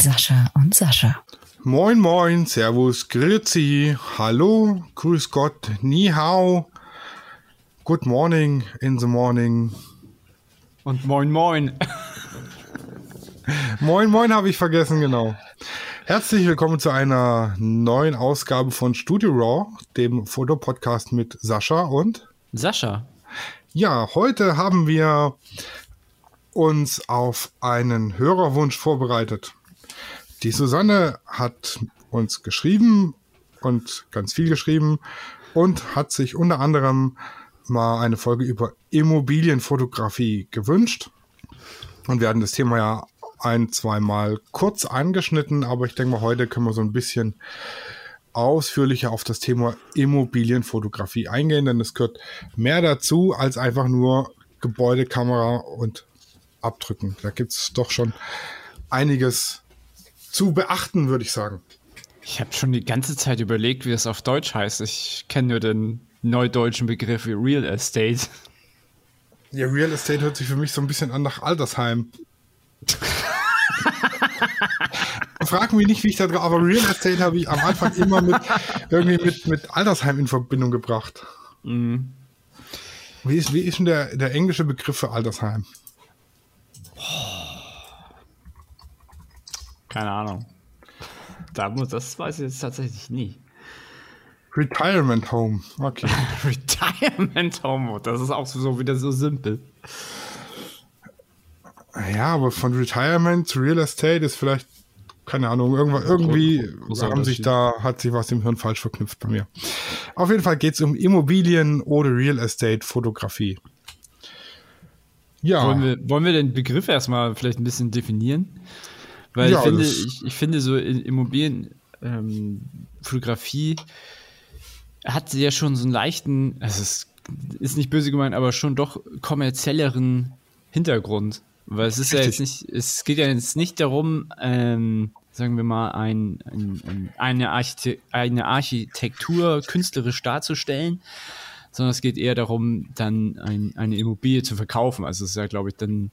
Sascha und Sascha. Moin, moin, Servus, Grüezi, Hallo, Grüß Gott, Ni Hao, Good morning in the morning. Und moin, moin. moin, moin habe ich vergessen, genau. Herzlich willkommen zu einer neuen Ausgabe von Studio Raw, dem Fotopodcast mit Sascha und Sascha. Ja, heute haben wir uns auf einen Hörerwunsch vorbereitet. Die Susanne hat uns geschrieben und ganz viel geschrieben und hat sich unter anderem mal eine Folge über Immobilienfotografie gewünscht. Und wir hatten das Thema ja ein, zweimal kurz angeschnitten, aber ich denke mal, heute können wir so ein bisschen ausführlicher auf das Thema Immobilienfotografie eingehen, denn es gehört mehr dazu als einfach nur Gebäudekamera und abdrücken. Da gibt es doch schon einiges zu beachten, würde ich sagen. Ich habe schon die ganze Zeit überlegt, wie es auf Deutsch heißt. Ich kenne nur den neudeutschen Begriff wie Real Estate. Ja, Real Estate hört sich für mich so ein bisschen an nach Altersheim. Frag mich nicht, wie ich da drauf, aber Real Estate habe ich am Anfang immer mit irgendwie mit, mit Altersheim in Verbindung gebracht. Mhm. Wie ist, wie ist denn der, der englische Begriff für Altersheim? Keine Ahnung. das weiß ich jetzt tatsächlich nie. Retirement Home, okay. Retirement Home, das ist auch so wieder so simpel. Ja, aber von Retirement zu Real Estate ist vielleicht, keine Ahnung, irgendwann, irgendwie haben sich da, hat sich was im Hirn falsch verknüpft bei mir. Auf jeden Fall geht es um Immobilien oder Real Estate Fotografie. Ja. Wollen wir, wollen wir den Begriff erstmal vielleicht ein bisschen definieren? Weil ja, ich, finde, ich, ich, finde, so Immobilienfotografie ähm, hat ja schon so einen leichten, also es ist nicht böse gemeint, aber schon doch kommerzielleren Hintergrund. Weil es ist Richtig. ja jetzt nicht, es geht ja jetzt nicht darum, ähm, sagen wir mal, ein, ein, eine, Archite eine Architektur künstlerisch darzustellen, sondern es geht eher darum, dann ein, eine Immobilie zu verkaufen. Also es ist ja, glaube ich, dann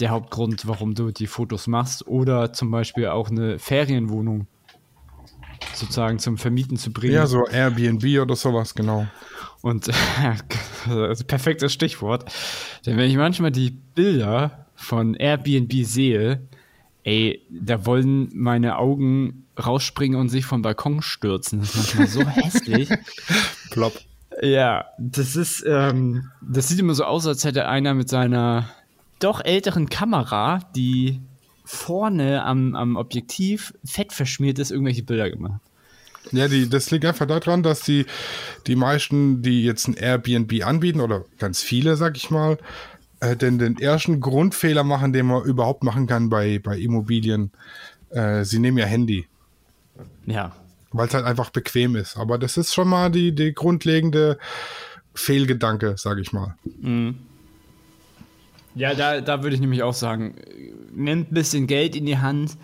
der Hauptgrund, warum du die Fotos machst. Oder zum Beispiel auch eine Ferienwohnung sozusagen zum Vermieten zu bringen. Ja, so Airbnb oder sowas, genau. Und also perfektes Stichwort. Denn wenn ich manchmal die Bilder von Airbnb sehe, ey, da wollen meine Augen rausspringen und sich vom Balkon stürzen. Das ist manchmal so hässlich. Plopp. Ja, das ist, ähm, das sieht immer so aus, als hätte einer mit seiner doch älteren Kamera, die vorne am, am Objektiv fett verschmiert ist, irgendwelche Bilder gemacht. Ja, die, das liegt einfach daran, dass die, die meisten, die jetzt ein Airbnb anbieten, oder ganz viele, sag ich mal, äh, den, den ersten Grundfehler machen, den man überhaupt machen kann bei, bei Immobilien. Äh, sie nehmen ja Handy. Ja. Weil es halt einfach bequem ist. Aber das ist schon mal die, die grundlegende Fehlgedanke, sag ich mal. Mhm. Ja, da, da würde ich nämlich auch sagen, nimmt ein bisschen Geld in die Hand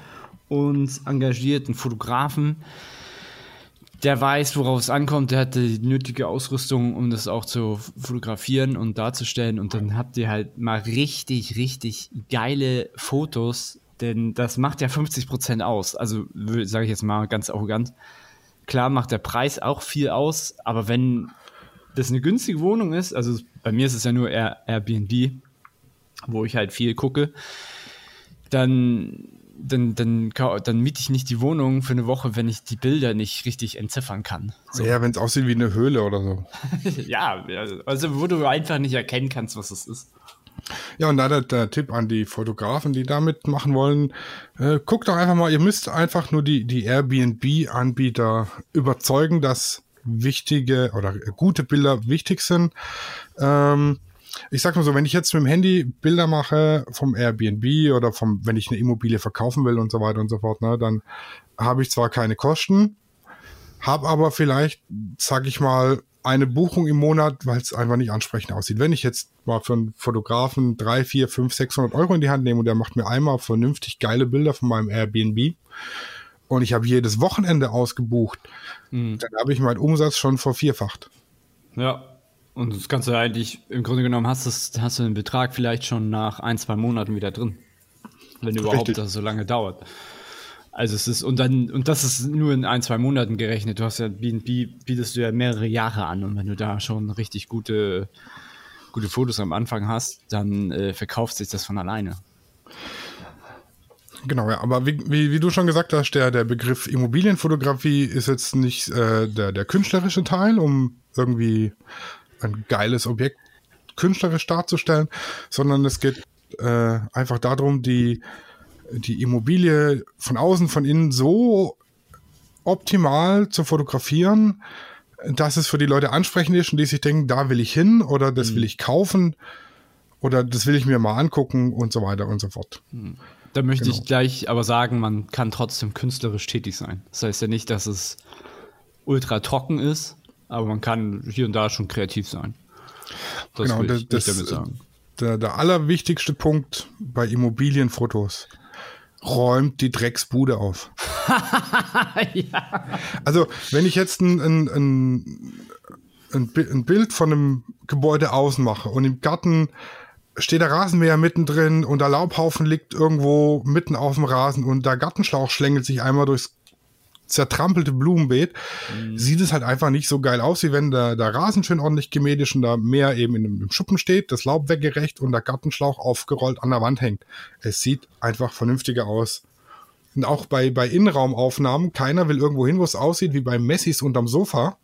und engagiert einen Fotografen, der weiß, worauf es ankommt, der hat die nötige Ausrüstung, um das auch zu fotografieren und darzustellen. Und dann habt ihr halt mal richtig, richtig geile Fotos, denn das macht ja 50 Prozent aus. Also sage ich jetzt mal ganz arrogant. Klar macht der Preis auch viel aus, aber wenn das eine günstige Wohnung ist, also bei mir ist es ja nur Airbnb, wo ich halt viel gucke, dann, dann, dann, dann miete ich nicht die Wohnung für eine Woche, wenn ich die Bilder nicht richtig entziffern kann. So. Ja, wenn es aussieht wie eine Höhle oder so. ja, also wo du einfach nicht erkennen kannst, was es ist. Ja, und da der, der, Tipp an die Fotografen, die damit machen wollen, äh, guckt doch einfach mal, ihr müsst einfach nur die, die Airbnb-Anbieter überzeugen, dass wichtige oder gute Bilder wichtig sind. Ähm, ich sag mal so, wenn ich jetzt mit dem Handy Bilder mache vom Airbnb oder vom, wenn ich eine Immobilie verkaufen will und so weiter und so fort, ne, dann habe ich zwar keine Kosten, habe aber vielleicht, sag ich mal, eine Buchung im Monat, weil es einfach nicht ansprechend aussieht. Wenn ich jetzt mal für einen Fotografen drei, vier, fünf, 600 Euro in die Hand nehme und der macht mir einmal vernünftig geile Bilder von meinem Airbnb und ich habe jedes Wochenende ausgebucht, mhm. dann habe ich meinen Umsatz schon vervierfacht. Ja, Und das kannst du eigentlich, im Grunde genommen, hast, das, hast du den Betrag vielleicht schon nach ein, zwei Monaten wieder drin. Wenn überhaupt Richtig. das so lange dauert. Also es ist, und dann, und das ist nur in ein, zwei Monaten gerechnet. Du hast ja B&B, bietest du ja mehrere Jahre an und wenn du da schon richtig gute, gute Fotos am Anfang hast, dann äh, verkauft sich das von alleine. Genau, ja. Aber wie, wie, wie du schon gesagt hast, der, der Begriff Immobilienfotografie ist jetzt nicht äh, der, der künstlerische Teil, um irgendwie ein geiles Objekt künstlerisch darzustellen, sondern es geht äh, einfach darum, die, die Immobilie von außen, von innen so optimal zu fotografieren, dass es für die Leute ansprechend ist und die sich denken, da will ich hin oder das will ich kaufen oder das will ich mir mal angucken und so weiter und so fort. Da möchte Genau. ich gleich aber sagen, man kann trotzdem künstlerisch tätig sein. Das heißt ja nicht, dass es ultra trocken ist, aber man kann hier und da schon kreativ sein. Das Genau, will ich das- damit sagen. der, der allerwichtigste Punkt bei Immobilienfotos. Räumt die Drecksbude auf. Also, wenn ich jetzt ein, ein, ein, ein Bild von einem Gebäude außen mache und im Garten steht der Rasenmäher mittendrin und der Laubhaufen liegt irgendwo mitten auf dem Rasen und der Gartenschlauch schlängelt sich einmal durchs zertrampelte Blumenbeet, sieht es halt einfach nicht so geil aus, wie wenn der, der Rasen schön ordentlich gemäht ist und da mehr eben in, im Schuppen steht, das Laub weggerecht und der Gartenschlauch aufgerollt an der Wand hängt. Es sieht einfach vernünftiger aus. Und auch bei, bei Innenraumaufnahmen, keiner will irgendwo hin, wo es aussieht wie bei Messis unterm Sofa,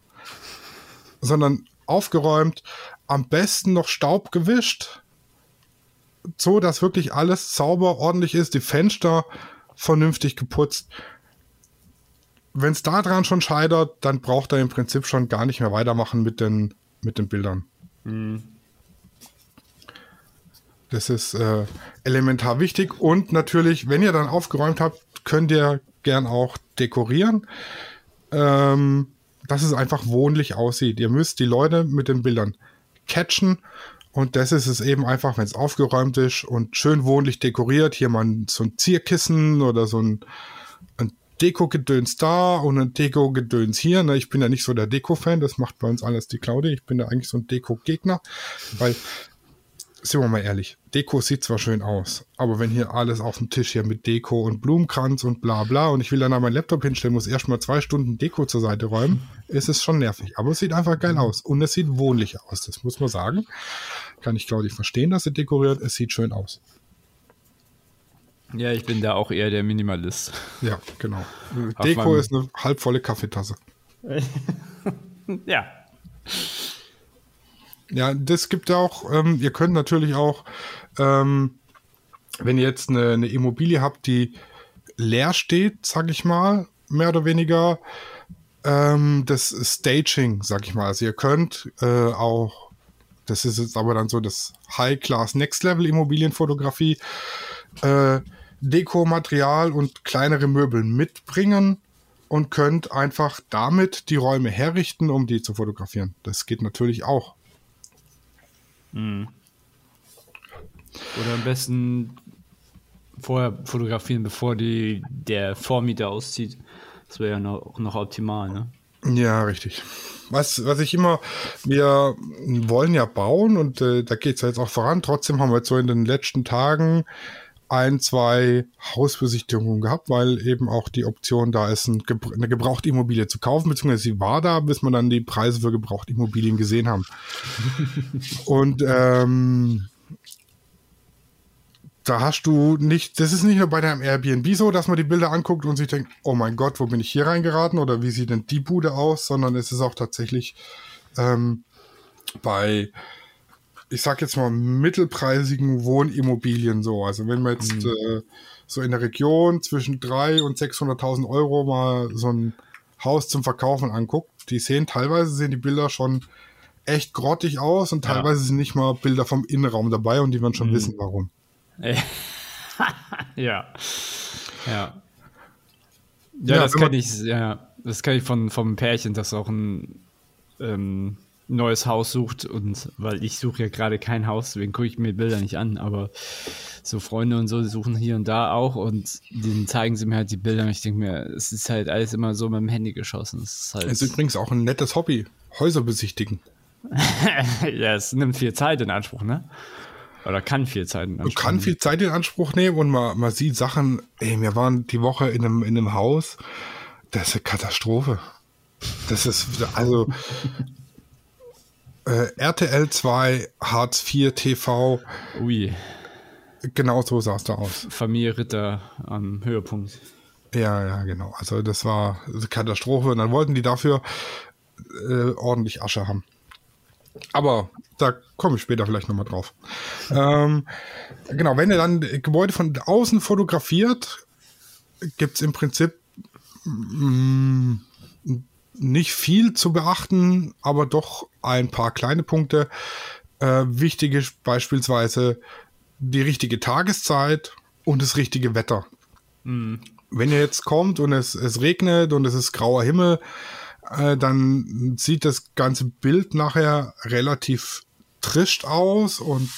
sondern aufgeräumt, am besten noch Staub gewischt, so dass wirklich alles sauber, ordentlich ist, die Fenster vernünftig geputzt. Wenn es daran schon scheitert, dann braucht er im Prinzip schon gar nicht mehr weitermachen mit den, mit den Bildern. Das ist äh, elementar wichtig. Und natürlich, wenn ihr dann aufgeräumt habt, könnt ihr gern auch dekorieren, ähm, dass es einfach wohnlich aussieht. Ihr müsst die Leute mit den Bildern catchen. Und das ist es eben einfach, wenn es aufgeräumt ist und schön wohnlich dekoriert. Hier mal so ein Zierkissen oder so ein, ein Deko-Gedöns da und ein Deko-Gedöns hier. Ne, ich bin ja nicht so der Deko-Fan, das macht bei uns alles die Claudia. Ich bin ja eigentlich so ein Deko-Gegner, weil sind wir mal ehrlich, Deko sieht zwar schön aus, aber wenn hier alles auf dem Tisch hier mit Deko und Blumenkranz und bla bla und ich will dann an meinen Laptop hinstellen, muss erstmal zwei Stunden Deko zur Seite räumen, ist es schon nervig. Aber es sieht einfach geil aus und es sieht wohnlich aus, das muss man sagen. Kann ich Claudia verstehen, dass sie dekoriert, es sieht schön aus. Ja, ich bin da auch eher der Minimalist. Ja, genau. Auf Deko ist eine halbvolle Kaffeetasse. Ja. Ja, das gibt ja auch, ähm, ihr könnt natürlich auch, ähm, wenn ihr jetzt eine, eine Immobilie habt, die leer steht, sag ich mal, mehr oder weniger, ähm, das Staging, sag ich mal. Also ihr könnt äh, auch, das ist jetzt aber dann so das High-Class Next-Level Immobilienfotografie, äh, Dekomaterial und kleinere Möbel mitbringen und könnt einfach damit die Räume herrichten, um die zu fotografieren. Das geht natürlich auch. Oder am besten vorher fotografieren, bevor die, der Vormieter auszieht. Das wäre ja noch, noch optimal, ne? Ja, richtig. Was, was ich immer, wir wollen ja bauen und äh, da geht es ja jetzt auch voran. Trotzdem haben wir jetzt so in den letzten Tagen ein, zwei Hausbesichtigungen gehabt, weil eben auch die Option da ist, eine Gebrauchtimmobilie zu kaufen, beziehungsweise sie war da, bis man dann die Preise für Gebrauchtimmobilien gesehen haben. und ähm, da hast du nicht, das ist nicht nur bei deinem Airbnb so, dass man die Bilder anguckt und sich denkt, oh mein Gott, wo bin ich hier reingeraten oder wie sieht denn die Bude aus, sondern es ist auch tatsächlich ähm, bei, ich sag jetzt mal, mittelpreisigen Wohnimmobilien so. Also wenn man jetzt äh, so in der Region zwischen 300.000 und 600.000 Euro mal so ein Haus zum Verkaufen anguckt, die sehen teilweise sehen die Bilder schon echt grottig aus und Ja. teilweise sind nicht mal Bilder vom Innenraum dabei und die werden schon wissen, warum. Ja. Ja. Ja, Ja, das kann ich, ja, das kann ich von, vom Pärchen, das auch ein ähm, neues Haus sucht und weil ich suche ja gerade kein Haus, deswegen gucke ich mir Bilder nicht an, aber so Freunde und so, suchen hier und da auch und denen zeigen sie mir halt die Bilder und ich denke mir, es ist halt alles immer so mit dem Handy geschossen. Es ist halt, Es ist übrigens auch ein nettes Hobby. Häuser besichtigen. ja, es nimmt viel Zeit in Anspruch, ne? Oder kann viel Zeit in Anspruch kann viel Zeit in Anspruch nehmen und man, man sieht Sachen, ey, wir waren die Woche in einem, in einem Haus, das ist eine Katastrophe. Das ist, also, äh, RTL 2, Hartz 4 TV, Ui, genau so sah es da aus. Familie Ritter am Höhepunkt. Ja, ja, genau. Also das war eine Katastrophe und dann wollten die dafür äh, ordentlich Asche haben. Aber da komme ich später vielleicht nochmal drauf. Ähm, genau, wenn ihr dann Gebäude von außen fotografiert, gibt es im Prinzip mm, nicht viel zu beachten, aber doch ein paar kleine Punkte. Äh, wichtig ist beispielsweise die richtige Tageszeit und das richtige Wetter. Wenn ihr jetzt kommt und es, es regnet und es ist grauer Himmel, äh, dann sieht das ganze Bild nachher relativ trischt aus und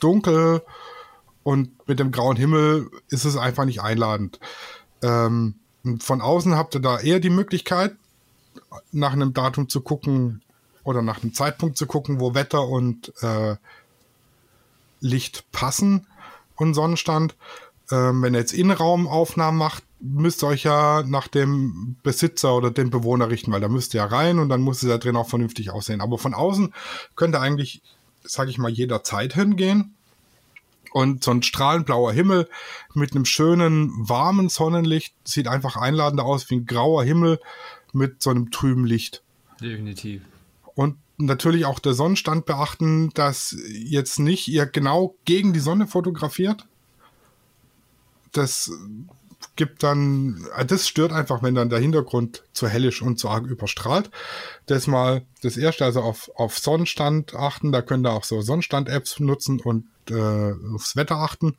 dunkel und mit dem grauen Himmel ist es einfach nicht einladend. Ähm, von außen habt ihr da eher die Möglichkeit, nach einem Datum zu gucken oder nach einem Zeitpunkt zu gucken, wo Wetter und äh, Licht passen und Sonnenstand. Ähm, wenn ihr jetzt Innenraumaufnahmen macht, müsst ihr euch ja nach dem Besitzer oder dem Bewohner richten, weil da müsst ihr ja rein und dann muss es da drin auch vernünftig aussehen. Aber von außen könnt ihr eigentlich, sage ich mal, jederzeit hingehen. Und so ein strahlend blauer Himmel mit einem schönen, warmen Sonnenlicht sieht einfach einladender aus wie ein grauer Himmel mit so einem trüben Licht. Definitiv. Und natürlich auch der Sonnenstand beachten, dass jetzt nicht ihr genau gegen die Sonne fotografiert. Das gibt dann, das stört einfach, wenn dann der Hintergrund zu hellisch und zu arg überstrahlt. Das mal das erste, also auf, auf Sonnenstand achten, da könnt ihr auch so Sonnenstand-Apps nutzen und äh, aufs Wetter achten.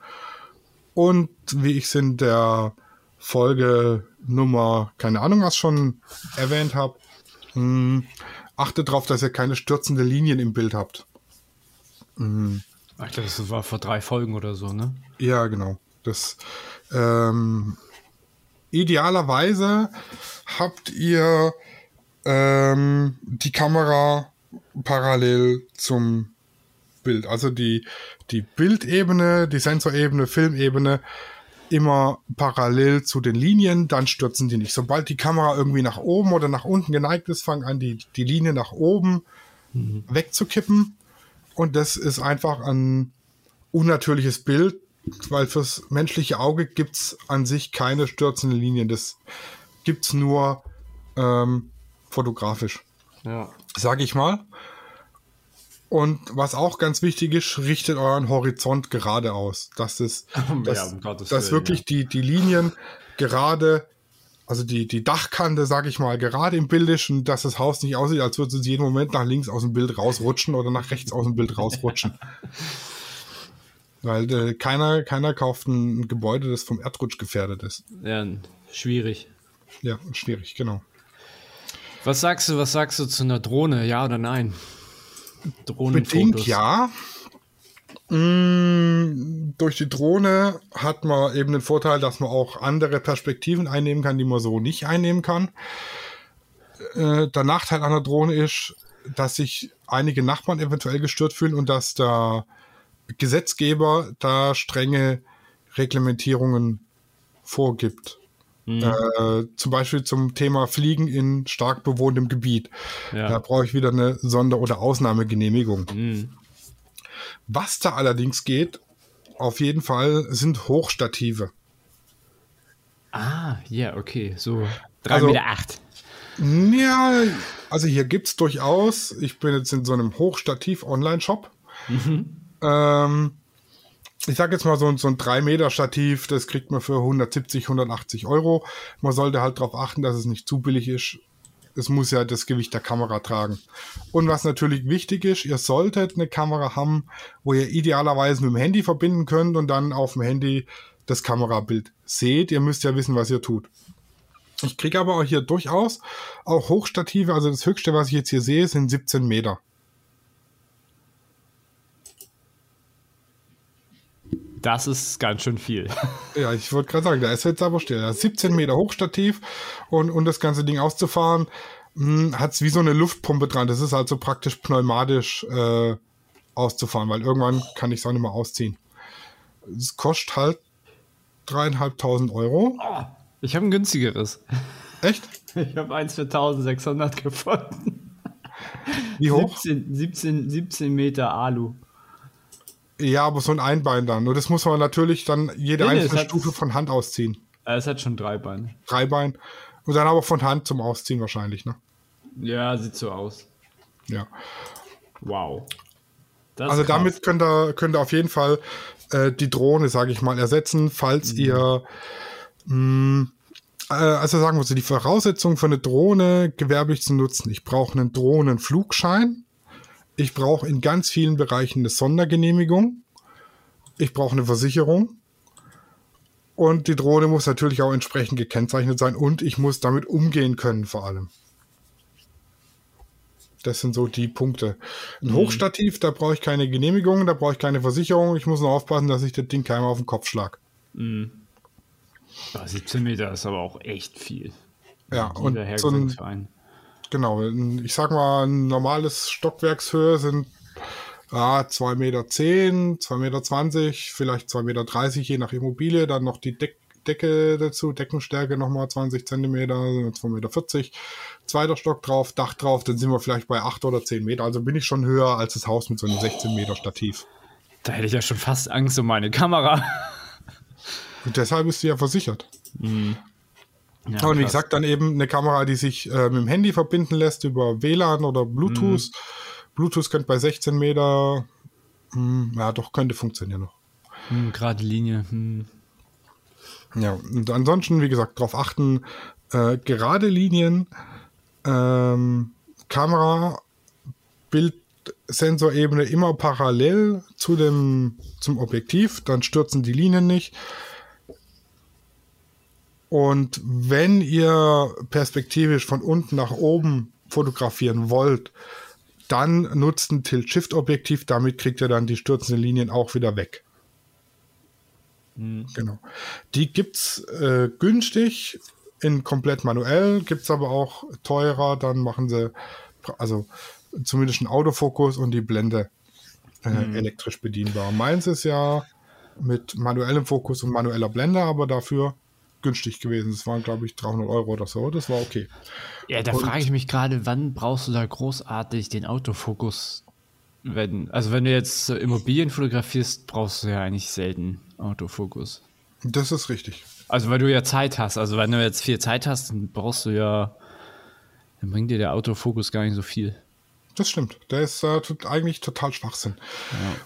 Und wie ich es in der Folge Nummer, keine Ahnung, was schon erwähnt habe, achtet darauf, dass ihr keine stürzende Linien im Bild habt. Ich glaube, das war vor drei Folgen oder so, ne? Ja, genau. Das ähm, idealerweise habt ihr ähm, die Kamera parallel zum Bild. Also die, die Bildebene, die Sensorebene, Filmebene immer parallel zu den Linien, dann stürzen die nicht. Sobald die Kamera irgendwie nach oben oder nach unten geneigt ist, fangen an, die, die Linie nach oben wegzukippen. Und das ist einfach ein unnatürliches Bild, weil fürs menschliche Auge gibt's an sich keine stürzenden Linien. Das gibt's nur ähm, fotografisch, Ja. sage ich mal. Und was auch ganz wichtig ist, richtet euren Horizont gerade aus. Dass es, dass, um dass wirklich die, die Linien gerade, also die, die Dachkante, sage ich mal, gerade im Bild ist und dass das Haus nicht aussieht, als würde es jeden Moment nach links aus dem Bild rausrutschen oder nach rechts aus dem Bild rausrutschen. Weil äh, keiner, keiner kauft ein Gebäude, das vom Erdrutsch gefährdet ist. Ja, schwierig. Ja, schwierig, genau. Was sagst du, was sagst du zu einer Drohne? Ja oder nein? Bedingt Drohnenfotos. ja. Mm, durch die Drohne hat man eben den Vorteil, dass man auch andere Perspektiven einnehmen kann, die man so nicht einnehmen kann. Äh, der Nachteil an der Drohne ist, dass sich einige Nachbarn eventuell gestört fühlen und dass der Gesetzgeber da strenge Reglementierungen vorgibt. Äh, zum Beispiel zum Thema Fliegen in stark bewohntem Gebiet. Ja. Da brauche ich wieder eine Sonder- oder Ausnahmegenehmigung. Mhm. Was da allerdings geht, auf jeden Fall sind Hochstative. Ah, ja, okay. So 3,8 Also- Meter. Acht. Ja, also hier gibt es durchaus, ich bin jetzt in so einem Hochstativ-Online-Shop. Ähm, ich sage jetzt mal so, so ein 3-Meter-Stativ, das kriegt man für 170, 180 Euro. Man sollte halt darauf achten, dass es nicht zu billig ist. Es muss ja das Gewicht der Kamera tragen. Und was natürlich wichtig ist, ihr solltet eine Kamera haben, wo ihr idealerweise mit dem Handy verbinden könnt und dann auf dem Handy das Kamerabild seht. Ihr müsst ja wissen, was ihr tut. Ich kriege aber auch hier durchaus auch Hochstative. Also das höchste, was ich jetzt hier sehe, sind 17 Meter. Das ist ganz schön viel. Ja, ich wollte gerade sagen, da ist jetzt aber still. Da ist 17 Meter Hochstativ und, und das ganze Ding auszufahren. hat es wie so eine Luftpumpe dran. Das ist also praktisch pneumatisch äh, auszufahren, weil irgendwann kann ich es auch nicht mehr ausziehen. Es kostet halt dreieinhalbtausend Euro. Oh, ich habe ein günstigeres. Echt? Ich habe eins für 1600 gefunden. Wie hoch? 17, 17, 17 Meter Alu. Ja, aber so ein Einbein dann. Nur das muss man natürlich dann jede Nee, nee, einzelne hat- Stufe von Hand ausziehen. Es hat schon drei Beine. Drei Bein. Und dann aber von Hand zum Ausziehen wahrscheinlich, ne? Ja, sieht so aus. Ja. Wow. Das Also damit könnt ihr, könnt ihr auf jeden Fall äh, die Drohne, sage ich mal, ersetzen, falls Mhm. ihr mh, äh, also sagen wir so, die Voraussetzung für eine Drohne gewerblich zu nutzen. Ich brauche einen Drohnenflugschein. Ich brauche in ganz vielen Bereichen eine Sondergenehmigung. Ich brauche eine Versicherung. Und die Drohne muss natürlich auch entsprechend gekennzeichnet sein und ich muss damit umgehen können vor allem. Das sind so die Punkte. Ein Hochstativ, da brauche ich keine Genehmigung, da brauche ich keine Versicherung. Ich muss nur aufpassen, dass ich das Ding keinem auf den Kopf schlag. Ah, 17 Meter ist aber auch echt viel. Ja, und so ein. Genau, ich sag mal, ein normales Stockwerkshöhe sind ah, 2,10 Meter, 2,20 Meter, vielleicht 2,30 Meter, je nach Immobilie. Dann noch die Deck Decke dazu, Deckenstärke nochmal 20 Zentimeter, 2,40 Meter. Zweiter Stock drauf, Dach drauf, dann sind wir vielleicht bei 8 oder 10 Meter. Also bin ich schon höher als das Haus mit so einem 16 Meter Stativ. Da hätte ich ja schon fast Angst um meine Kamera. Und deshalb ist sie ja versichert. Ja, und wie krass. gesagt, dann eben eine Kamera, die sich äh, mit dem Handy verbinden lässt über WLAN oder Bluetooth. Bluetooth könnte bei 16 Meter, hm, ja doch, könnte funktionieren noch. Hm, gerade Linie. Hm. Ja, und ansonsten, wie gesagt, darauf achten, äh, gerade Linien, ähm, Kamera, Bildsensorebene immer parallel zu dem, zum Objektiv, dann stürzen die Linien nicht. Und wenn ihr perspektivisch von unten nach oben fotografieren wollt, dann nutzt ein Tilt-Shift-Objektiv, damit kriegt ihr dann die stürzenden Linien auch wieder weg. Genau. Die gibt's äh, günstig in komplett manuell, gibt's aber auch teurer, dann machen sie also zumindest einen Autofokus und die Blende äh, elektrisch bedienbar. Meins ist ja mit manuellem Fokus und manueller Blende, aber dafür günstig gewesen. Das waren, glaube ich, 300 Euro oder so. Das war okay. Ja, da frage ich mich gerade, wann brauchst du da großartig den Autofokus? Wenn, also wenn du jetzt Immobilien fotografierst, brauchst du ja eigentlich selten Autofokus. Das ist richtig. Also weil du ja Zeit hast. Also wenn du jetzt viel Zeit hast, dann brauchst du ja, dann bringt dir der Autofokus gar nicht so viel. Das stimmt. Der ist äh, eigentlich total Schwachsinn.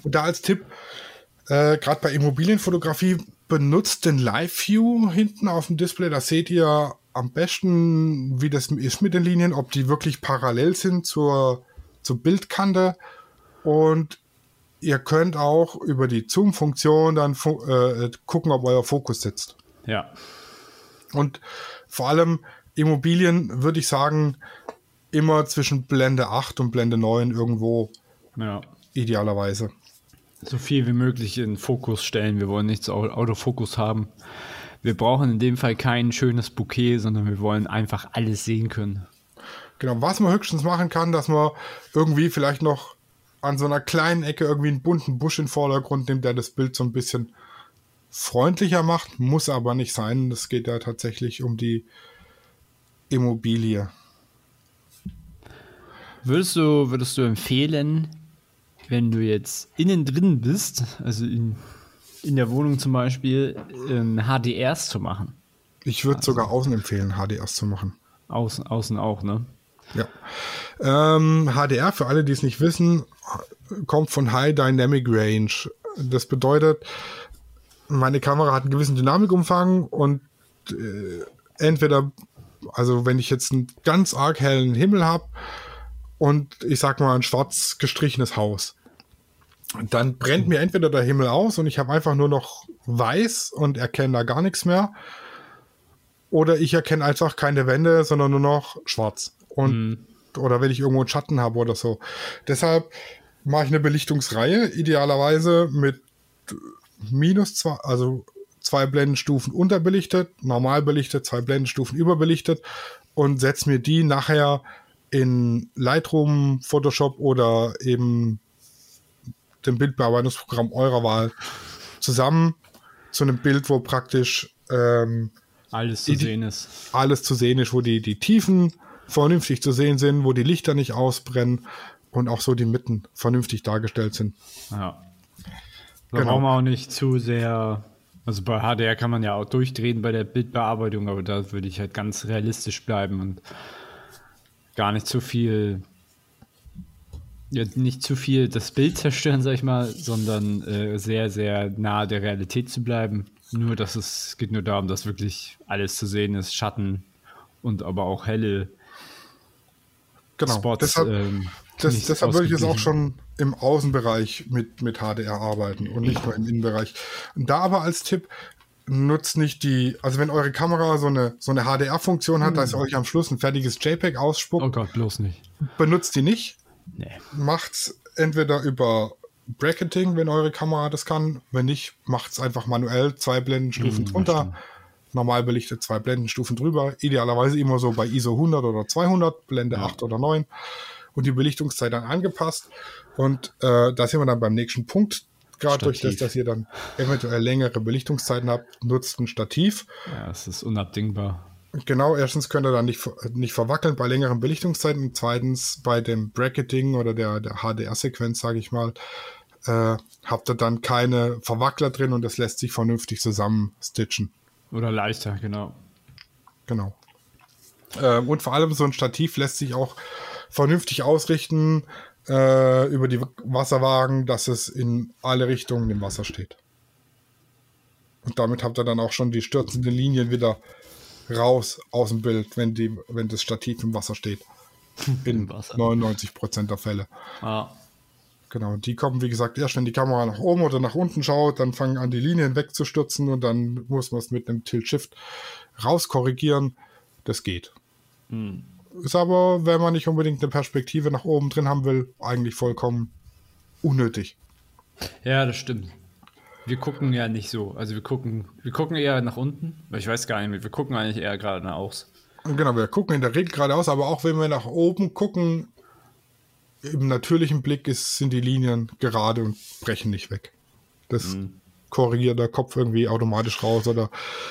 Und da als Tipp, äh, gerade bei Immobilienfotografie, benutzt den Live-View hinten auf dem Display. Da seht ihr am besten, wie das ist mit den Linien, ob die wirklich parallel sind zur, zur Bildkante. Und ihr könnt auch über die Zoom-Funktion dann äh, gucken, ob euer Fokus sitzt. Ja. Und vor allem Immobilien würde ich sagen, immer zwischen Blende 8 und Blende 9 irgendwo Ja. idealerweise. So viel wie möglich in Fokus stellen. Wir wollen nicht so Au- Autofokus haben. Wir brauchen in dem Fall kein schönes Bouquet, sondern wir wollen einfach alles sehen können. Genau, was man höchstens machen kann, dass man irgendwie vielleicht noch an so einer kleinen Ecke irgendwie einen bunten Busch in den Vordergrund nimmt, der das Bild so ein bisschen freundlicher macht, muss aber nicht sein. Das geht ja tatsächlich um die Immobilie. Würdest du, würdest du empfehlen, wenn du jetzt innen drin bist, also in, in der Wohnung zum Beispiel, ähm, HDRs zu machen? Ich würde sogar außen empfehlen, HDRs zu machen. Außen, außen auch, ne? Ja. Ähm, HDR, für alle, die es nicht wissen, kommt von High Dynamic Range. Das bedeutet, meine Kamera hat einen gewissen Dynamikumfang und äh, entweder, also wenn ich jetzt einen ganz arg hellen Himmel habe und ich sag mal ein schwarz gestrichenes Haus, dann brennt mir entweder der Himmel aus und ich habe einfach nur noch weiß und erkenne da gar nichts mehr. Oder ich erkenne einfach keine Wände, sondern nur noch schwarz. Und oder wenn ich irgendwo einen Schatten habe oder so. Deshalb mache ich eine Belichtungsreihe, idealerweise mit minus zwei, also zwei Blendenstufen unterbelichtet, normal belichtet, zwei Blendenstufen überbelichtet und setze mir die nachher in Lightroom, Photoshop oder eben dem Bildbearbeitungsprogramm eurer Wahl zusammen zu einem Bild, wo praktisch ähm, alles zu sehen ist. Alles zu sehen ist, wo die, die Tiefen vernünftig zu sehen sind, wo die Lichter nicht ausbrennen und auch so die Mitten vernünftig dargestellt sind. Ja. Da genau. brauchen wir auch nicht zu sehr. Also bei HDR kann man ja auch durchdrehen bei der Bildbearbeitung, aber da würde ich halt ganz realistisch bleiben und gar nicht zu viel. Ja, nicht zu viel das Bild zerstören, sag ich mal, sondern äh, sehr, sehr nah der Realität zu bleiben. Nur, dass es geht nur darum, dass wirklich alles zu sehen ist, Schatten und aber auch helle genau. Spots. Deshalb, ähm, das, deshalb würde ich jetzt auch schon im Außenbereich mit, mit HDR arbeiten und nicht nur im Innenbereich. Da aber als Tipp, nutzt nicht die, also wenn eure Kamera so eine, so eine HDR-Funktion hat, hm. dass euch am Schluss ein fertiges JPEG ausspuckt. Oh Gott, bloß nicht. Benutzt die nicht. Nee. Macht's entweder über Bracketing, wenn eure Kamera das kann. Wenn nicht, macht's einfach manuell zwei Blendenstufen hm, drunter. Normal belichtet zwei Blendenstufen drüber. Idealerweise immer so bei ISO 100 oder 200, Blende ja. 8 oder 9 und die Belichtungszeit dann angepasst. Und äh, da sind wir dann beim nächsten Punkt. Gerade durch das, dass ihr dann eventuell längere Belichtungszeiten habt, nutzt ein Stativ. Ja, es ist unabdingbar. Genau, erstens könnt ihr dann nicht, nicht verwackeln bei längeren Belichtungszeiten und zweitens bei dem Bracketing oder der, der HDR-Sequenz, sage ich mal, äh, habt ihr dann keine Verwackler drin und das lässt sich vernünftig zusammen stitchen. Oder leichter, genau. Genau. Äh, und vor allem so ein Stativ lässt sich auch vernünftig ausrichten äh, über die Wasserwagen, dass es in alle Richtungen im Wasser steht. Und damit habt ihr dann auch schon die stürzenden Linien wieder raus aus dem Bild, wenn, die, wenn das Stativ im Wasser steht. In 99 Prozent der Fälle. Ah. Genau, die kommen, wie gesagt, erst wenn die Kamera nach oben oder nach unten schaut, dann fangen an, die Linien wegzustürzen und dann muss man es mit einem Tilt-Shift rauskorrigieren. Das geht. Hm. Ist aber, wenn man nicht unbedingt eine Perspektive nach oben drin haben will, eigentlich vollkommen unnötig. Ja, das stimmt. Wir gucken ja nicht so. Also wir gucken, wir gucken eher nach unten, weil ich weiß gar nicht mehr, wir gucken eigentlich eher geradeaus. Genau, wir gucken in der Regel geradeaus, aber auch wenn wir nach oben gucken, im natürlichen Blick ist, sind die Linien gerade und brechen nicht weg. Das mhm korrigiert der Kopf irgendwie automatisch raus oder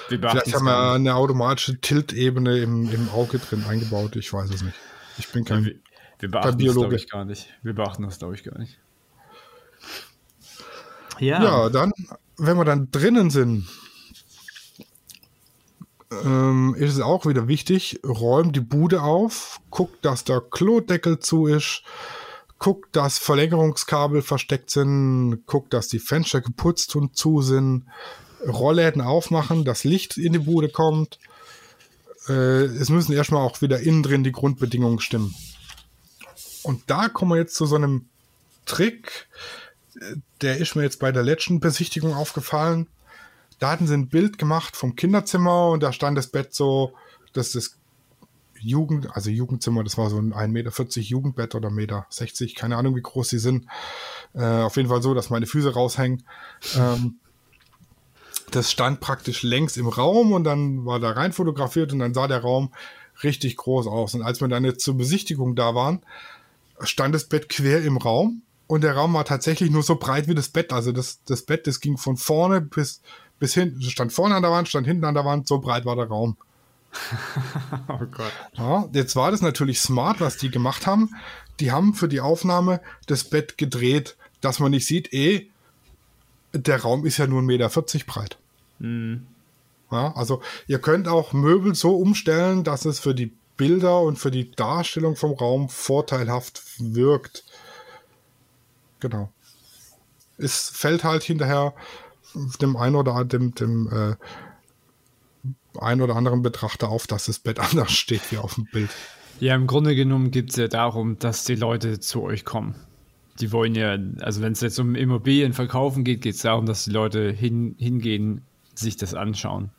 vielleicht haben wir eine automatische Tilt-Ebene im, im Auge drin eingebaut. Ich weiß es nicht. Ich bin kein, wir, wir beachten kein Biologe. Das, ich, gar nicht. Wir beachten das, glaube ich, gar nicht. Ja. ja, dann, wenn wir dann drinnen sind, ähm, ist es auch wieder wichtig, räumt die Bude auf, guckt, dass der Klodeckel zu ist, guckt, dass Verlängerungskabel versteckt sind, guckt, dass die Fenster geputzt und zu sind, Rollläden aufmachen, dass Licht in die Bude kommt. Äh, es müssen erstmal auch wieder innen drin die Grundbedingungen stimmen. Und da kommen wir jetzt zu so einem Trick, der ist mir jetzt bei der letzten Besichtigung aufgefallen. Da hatten sie ein Bild gemacht vom Kinderzimmer und da stand das Bett so, dass das Jugend, also Jugendzimmer, das war so ein 1,40 Meter Jugendbett oder 1,60 Meter, keine Ahnung, wie groß sie sind. Äh, auf jeden Fall so, dass meine Füße raushängen. Ähm, das stand praktisch längs im Raum und dann war da rein fotografiert und dann sah der Raum richtig groß aus. Und als wir dann jetzt zur Besichtigung da waren, stand das Bett quer im Raum und der Raum war tatsächlich nur so breit wie das Bett. Also das, das Bett, das ging von vorne bis, bis hinten, stand vorne an der Wand, stand hinten an der Wand, so breit war der Raum. oh Gott. Ja, jetzt war das natürlich smart, was die gemacht haben. Die haben für die Aufnahme das Bett gedreht, dass man nicht sieht, eh, der Raum ist ja nur 1,40 Meter breit. Mhm. Ja, also ihr könnt auch Möbel so umstellen, dass es für die Bilder und für die Darstellung vom Raum vorteilhaft wirkt. Genau. Es fällt halt hinterher dem einen oder dem, dem äh, ein oder anderen Betrachter auf, dass das Bett anders steht wie auf dem Bild. Ja, im Grunde genommen geht es ja darum, dass die Leute zu euch kommen. Die wollen ja, also wenn es jetzt um Immobilien verkaufen geht, geht es darum, dass die Leute hin, hingehen, sich das anschauen.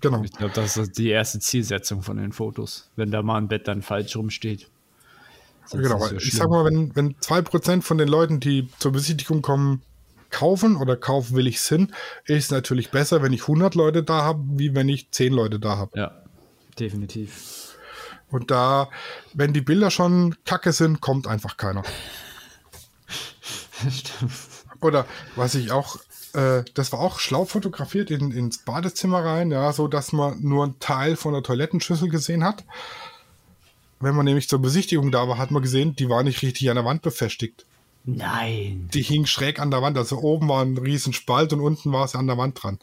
Genau. Ich glaube, das ist die erste Zielsetzung von den Fotos, wenn da mal ein Bett dann falsch rumsteht. Genau, so ich sag mal, wenn, wenn 2% von den Leuten, die zur Besichtigung kommen, kaufen oder kaufwillig sind, ist natürlich besser, wenn ich 100 Leute da habe, wie wenn ich 10 Leute da habe. Ja, definitiv. Und da, wenn die Bilder schon kacke sind, kommt einfach keiner. Stimmt. Oder was ich auch, äh, das war auch schlau fotografiert in, ins Badezimmer rein, ja, so dass man nur einen Teil von der Toilettenschüssel gesehen hat. Wenn man nämlich zur Besichtigung da war, hat man gesehen, die war nicht richtig an der Wand befestigt. Nein. Die hing schräg an der Wand, also oben war ein riesen Spalt und unten war es an der Wand dran.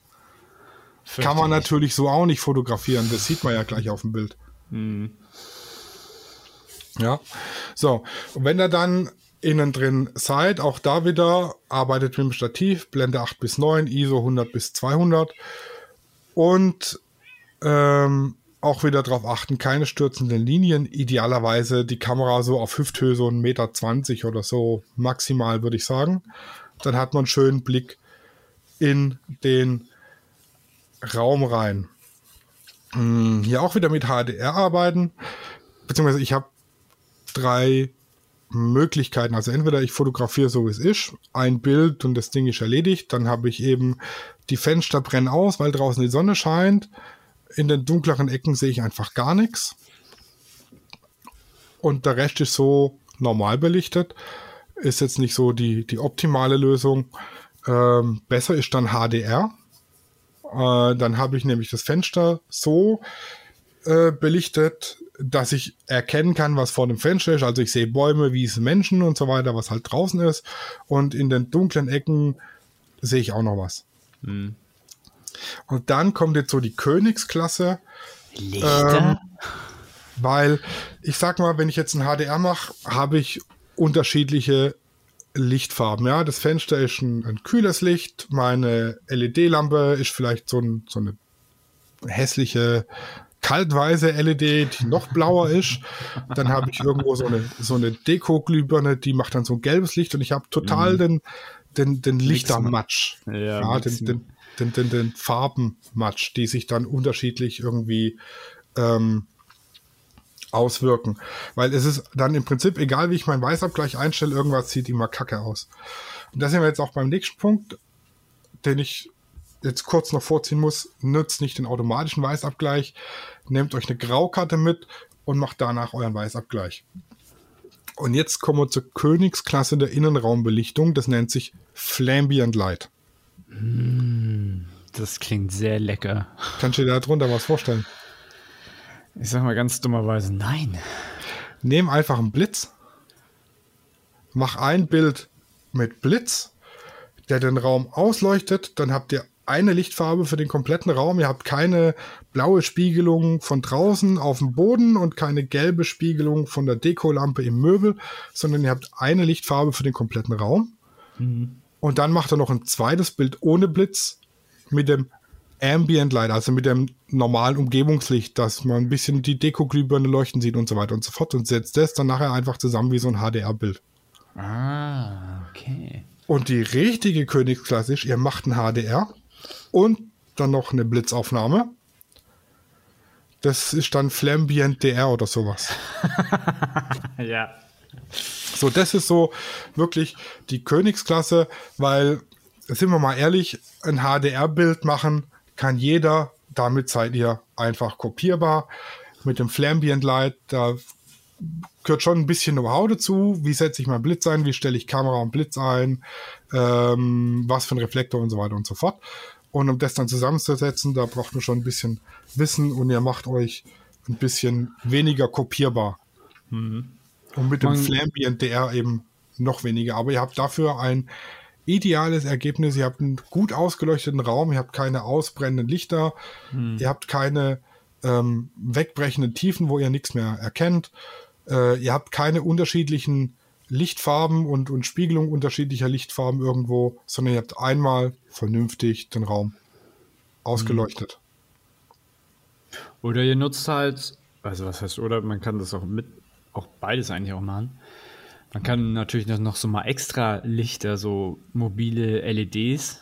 Kann man natürlich so auch nicht fotografieren, das sieht man ja gleich auf dem Bild. Ja, so. Und wenn ihr dann innen drin seid, auch da wieder, arbeitet mit dem Stativ, Blende 8 bis 9, ISO 100 bis 200 und ähm, auch wieder darauf achten, keine stürzenden Linien, idealerweise die Kamera so auf Hüfthöhe so 1,20 Meter oder so maximal, würde ich sagen. Dann hat man einen schönen Blick in den Raum rein. Hm, Hier auch wieder mit HDR arbeiten, beziehungsweise ich habe drei Möglichkeiten. Also entweder ich fotografiere so wie es ist, ein Bild und das Ding ist erledigt, dann habe ich eben die Fenster brennen aus, weil draußen die Sonne scheint. In den dunkleren Ecken sehe ich einfach gar nichts. Und der Rest ist so normal belichtet. Ist jetzt nicht so die, die optimale Lösung. Ähm, besser ist dann HDR. Äh, dann habe ich nämlich das Fenster so äh, belichtet, dass ich erkennen kann, was vor dem Fenster ist. Also ich sehe Bäume, Wiesen, Menschen und so weiter, was halt draußen ist. Und in den dunklen Ecken sehe ich auch noch was. Und dann kommt jetzt so die Königsklasse, Lichter? weil ich sag mal, wenn ich jetzt ein HDR mache, habe ich unterschiedliche Lichtfarben. Ja, das Fenster ist ein, ein kühles Licht, meine LED-Lampe ist vielleicht so, ein, so eine hässliche kaltweiße LED, die noch blauer ist. Dann habe ich irgendwo so eine, so eine Deko-Glühbirne, die macht dann so ein gelbes Licht und ich habe total den, den, den Lichtermatsch. Ja, Ja, den, den, den, den, den Farbenmatsch, die sich dann unterschiedlich irgendwie ähm, auswirken. Weil es ist dann im Prinzip, egal wie ich meinen Weißabgleich einstelle, irgendwas sieht immer kacke aus. Und da sind wir jetzt auch beim nächsten Punkt, den ich jetzt kurz noch vorziehen muss. Nutzt nicht den automatischen Weißabgleich. Nehmt euch eine Graukarte mit und macht danach euren Weißabgleich. Und jetzt kommen wir zur Königsklasse der Innenraumbelichtung. Das nennt sich Flambient Light. Das klingt sehr lecker. Kannst du dir da drunter was vorstellen? Ich sag mal ganz dummerweise nein. Nehm einfach einen Blitz, mach ein Bild mit Blitz, der den Raum ausleuchtet, dann habt ihr eine Lichtfarbe für den kompletten Raum. Ihr habt keine blaue Spiegelung von draußen auf dem Boden und keine gelbe Spiegelung von der Dekolampe im Möbel, sondern ihr habt eine Lichtfarbe für den kompletten Raum. Und dann macht er noch ein zweites Bild ohne Blitz mit dem Ambient Light, also mit dem normalen Umgebungslicht, dass man ein bisschen die Deko-Glühbirne leuchten sieht und so weiter und so fort und setzt das dann nachher einfach zusammen wie so ein HDR-Bild. Ah, okay. Und die richtige Königsklasse ist, ihr macht ein HDR und dann noch eine Blitzaufnahme. Das ist dann Flambient DR oder sowas. Ja. So, das ist so wirklich die Königsklasse, weil, sind wir mal ehrlich, ein HDR-Bild machen kann jeder. Damit seid ihr einfach kopierbar. Mit dem Flambient Light, da gehört schon ein bisschen Know-how dazu. Wie setze ich meinen Blitz ein? Wie stelle ich Kamera und Blitz ein? Ähm, was für ein Reflektor und so weiter und so fort. Und um das dann zusammenzusetzen, da braucht man schon ein bisschen Wissen und ihr macht euch ein bisschen weniger kopierbar. Und mit dem Flambient DR eben noch weniger. Aber ihr habt dafür ein ideales Ergebnis. Ihr habt einen gut ausgeleuchteten Raum, ihr habt keine ausbrennenden Lichter, ihr habt keine ähm, wegbrechenden Tiefen, wo ihr nichts mehr erkennt. Äh, ihr habt keine unterschiedlichen Lichtfarben und, und Spiegelung unterschiedlicher Lichtfarben irgendwo, sondern ihr habt einmal vernünftig den Raum ausgeleuchtet. Oder ihr nutzt halt, also was heißt, oder man kann das auch mit, auch beides eigentlich auch machen. Man kann natürlich noch- so mal extra Lichter, so mobile LEDs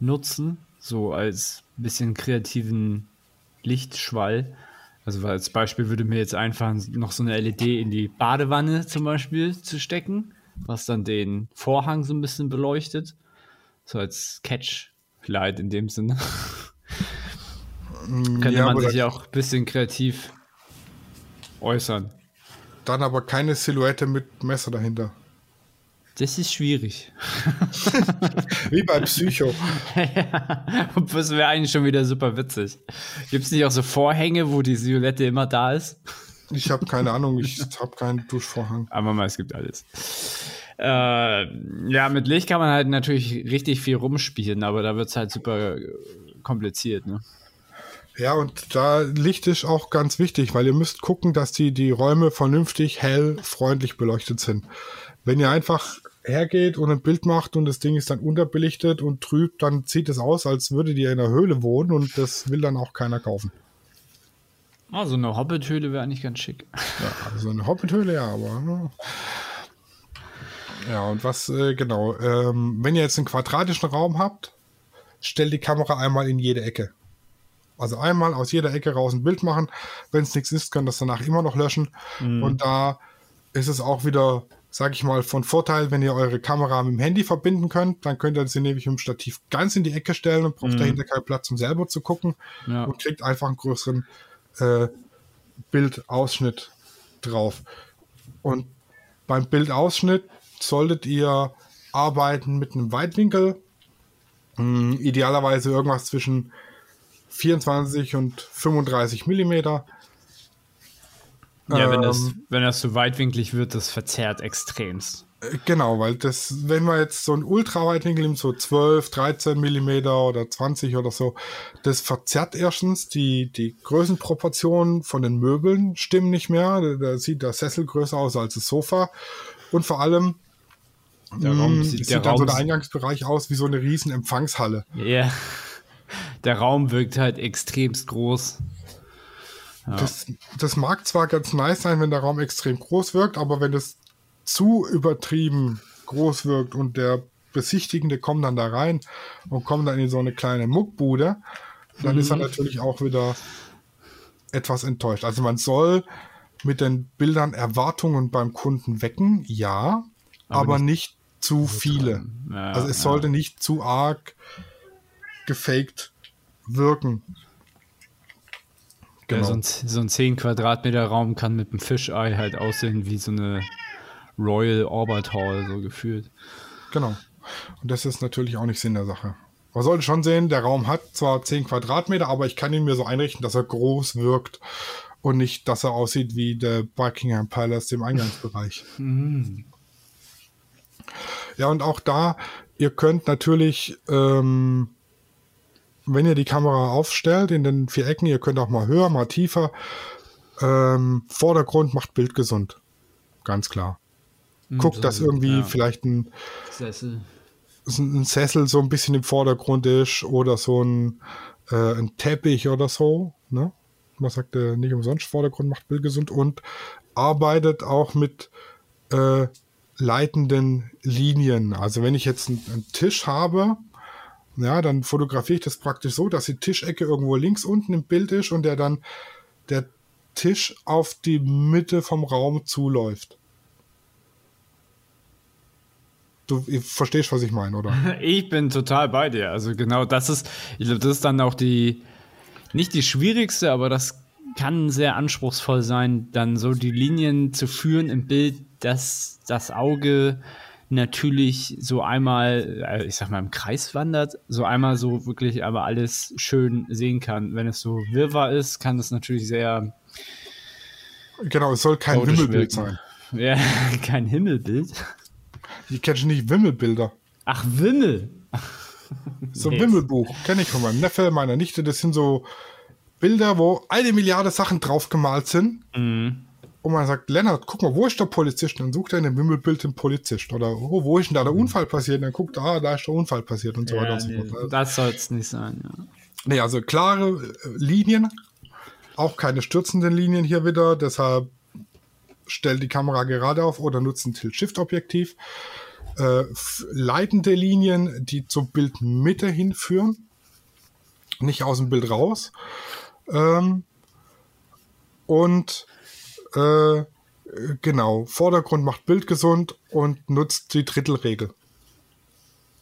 nutzen, so als bisschen kreativen Lichtschwall. Also als Beispiel würde mir jetzt einfallen, noch so eine LED in die Badewanne zum Beispiel zu stecken, was dann den Vorhang so ein bisschen beleuchtet. So als Catch-Light in dem Sinne. Könnte Ja, man sich ja auch ein bisschen kreativ äußern. Dann aber keine Silhouette mit Messer dahinter. Das ist schwierig. Wie bei Psycho. ja, das wäre eigentlich schon wieder super witzig. Gibt es nicht auch so Vorhänge, wo die Silhouette immer da ist? Ich habe keine Ahnung, ich habe keinen Duschvorhang. Aber mal, es gibt alles. Äh, ja, mit Licht kann man halt natürlich richtig viel rumspielen, aber da wird es halt super kompliziert, ne? Ja, und da Licht ist auch ganz wichtig, weil ihr müsst gucken, dass die, die Räume vernünftig hell, freundlich beleuchtet sind. Wenn ihr einfach hergeht und ein Bild macht und das Ding ist dann unterbelichtet und trüb, dann sieht es aus, als würdet ihr in einer Höhle wohnen und das will dann auch keiner kaufen. Also eine Hobbit-Höhle wäre eigentlich ganz schick. Ja, also eine Hobbit-Höhle, ja, aber. Ne? Ja, und was, äh, genau, ähm, wenn ihr jetzt einen quadratischen Raum habt, stellt die Kamera einmal in jede Ecke. Also einmal aus jeder Ecke raus ein Bild machen. Wenn es nichts ist, kann das danach immer noch löschen. Mhm. Und da ist es auch wieder, sag ich mal, von Vorteil, wenn ihr eure Kamera mit dem Handy verbinden könnt, dann könnt ihr sie nämlich im Stativ ganz in die Ecke stellen und braucht mhm. dahinter keinen Platz, um selber zu gucken ja. und kriegt einfach einen größeren äh, Bildausschnitt drauf. Und beim Bildausschnitt solltet ihr arbeiten mit einem Weitwinkel, mh, hm, idealerweise irgendwas zwischen 24 und 35 Millimeter. Ja, wenn, das, ähm, wenn das so weitwinklig wird, das verzerrt extremst. Äh, genau, weil das, wenn man jetzt so ein Ultraweitwinkel nimmt, so 12, 13 Millimeter oder 20 oder so, das verzerrt erstens die, die Größenproportionen von den Möbeln stimmen nicht mehr. Da, sieht der Sessel größer aus als das Sofa. Und vor allem der Raum mm, sieht, der sieht dann so der Eingangsbereich aus wie so eine riesen Empfangshalle. Ja. Yeah. Der Raum wirkt halt extremst groß. Ja. Das, das mag zwar ganz nice sein, wenn der Raum extrem groß wirkt, aber wenn es zu übertrieben groß wirkt und der Besichtigende kommt dann da rein und kommt dann in so eine kleine Muckbude, dann mhm. ist er mhm. natürlich auch wieder etwas enttäuscht. Also man soll mit den Bildern Erwartungen beim Kunden wecken, ja, aber, aber nicht, nicht, zu viele. Ja, also es ja. sollte nicht zu arg gefaked wirken. Genau. Ja, so, ein, so ein 10 Quadratmeter Raum kann mit einem Fischei halt aussehen wie so eine Royal Orbit Hall, so gefühlt. Genau. Und das ist natürlich auch nicht Sinn der Sache. Man sollte schon sehen, der Raum hat zwar 10 Quadratmeter, aber ich kann ihn mir so einrichten, dass er groß wirkt und nicht, dass er aussieht wie der Buckingham Palace im Eingangsbereich. Mhm. Ja, und auch da, ihr könnt natürlich ähm, wenn ihr die Kamera aufstellt in den vier Ecken, ihr könnt auch mal höher, mal tiefer. Ähm, Vordergrund macht Bild gesund. Ganz klar. Hm, Guckt, so, dass irgendwie ja. vielleicht ein Sessel. ein Sessel so ein bisschen im Vordergrund ist oder so ein, äh, ein Teppich oder so. Ne? Man sagt äh, nicht umsonst, Vordergrund macht Bild gesund und arbeitet auch mit äh, leitenden Linien. Also wenn ich jetzt einen, einen Tisch habe, ja, dann fotografiere ich das praktisch so, dass die Tischecke irgendwo links unten im Bild ist und der dann der Tisch auf die Mitte vom Raum zuläuft. Du verstehst, was ich meine, oder? Ich bin total bei dir. Also genau das ist, ich glaube, das ist dann auch die, nicht die schwierigste, aber das kann sehr anspruchsvoll sein, dann so die Linien zu führen im Bild, dass das Auge natürlich so einmal, äh, ich sag mal, im Kreis wandert, so einmal so wirklich aber alles schön sehen kann. Wenn es so wirrwarr ist, kann das natürlich sehr. Genau, es soll kein Wimmelbild sein. Ja, kein Himmelbild. Ich kenne schon nicht Wimmelbilder. Ach, Wimmel. So ein Wimmelbuch, kenne ich von meinem Neffe, meiner Nichte. Das sind so Bilder, wo eine Milliarde Sachen drauf gemalt sind. Mhm und man sagt, Lennart, guck mal, wo ist der Polizist? Dann sucht er in dem Wimmelbild den Polizist. Oder oh, wo ist denn da der mhm. Unfall passiert? Und dann guckt, ah, da ist der Unfall passiert und so ja, weiter und so fort. Das soll es nicht sein, ja. Nee, also klare äh, Linien, auch keine stürzenden Linien hier wieder, deshalb stellt die Kamera gerade auf oder nutzt ein Tilt-Shift-Objektiv. Äh, leitende Linien, die zur Bildmitte hinführen, nicht aus dem Bild raus. Ähm, und äh, genau, Vordergrund macht Bild gesund und nutzt die Drittelregel.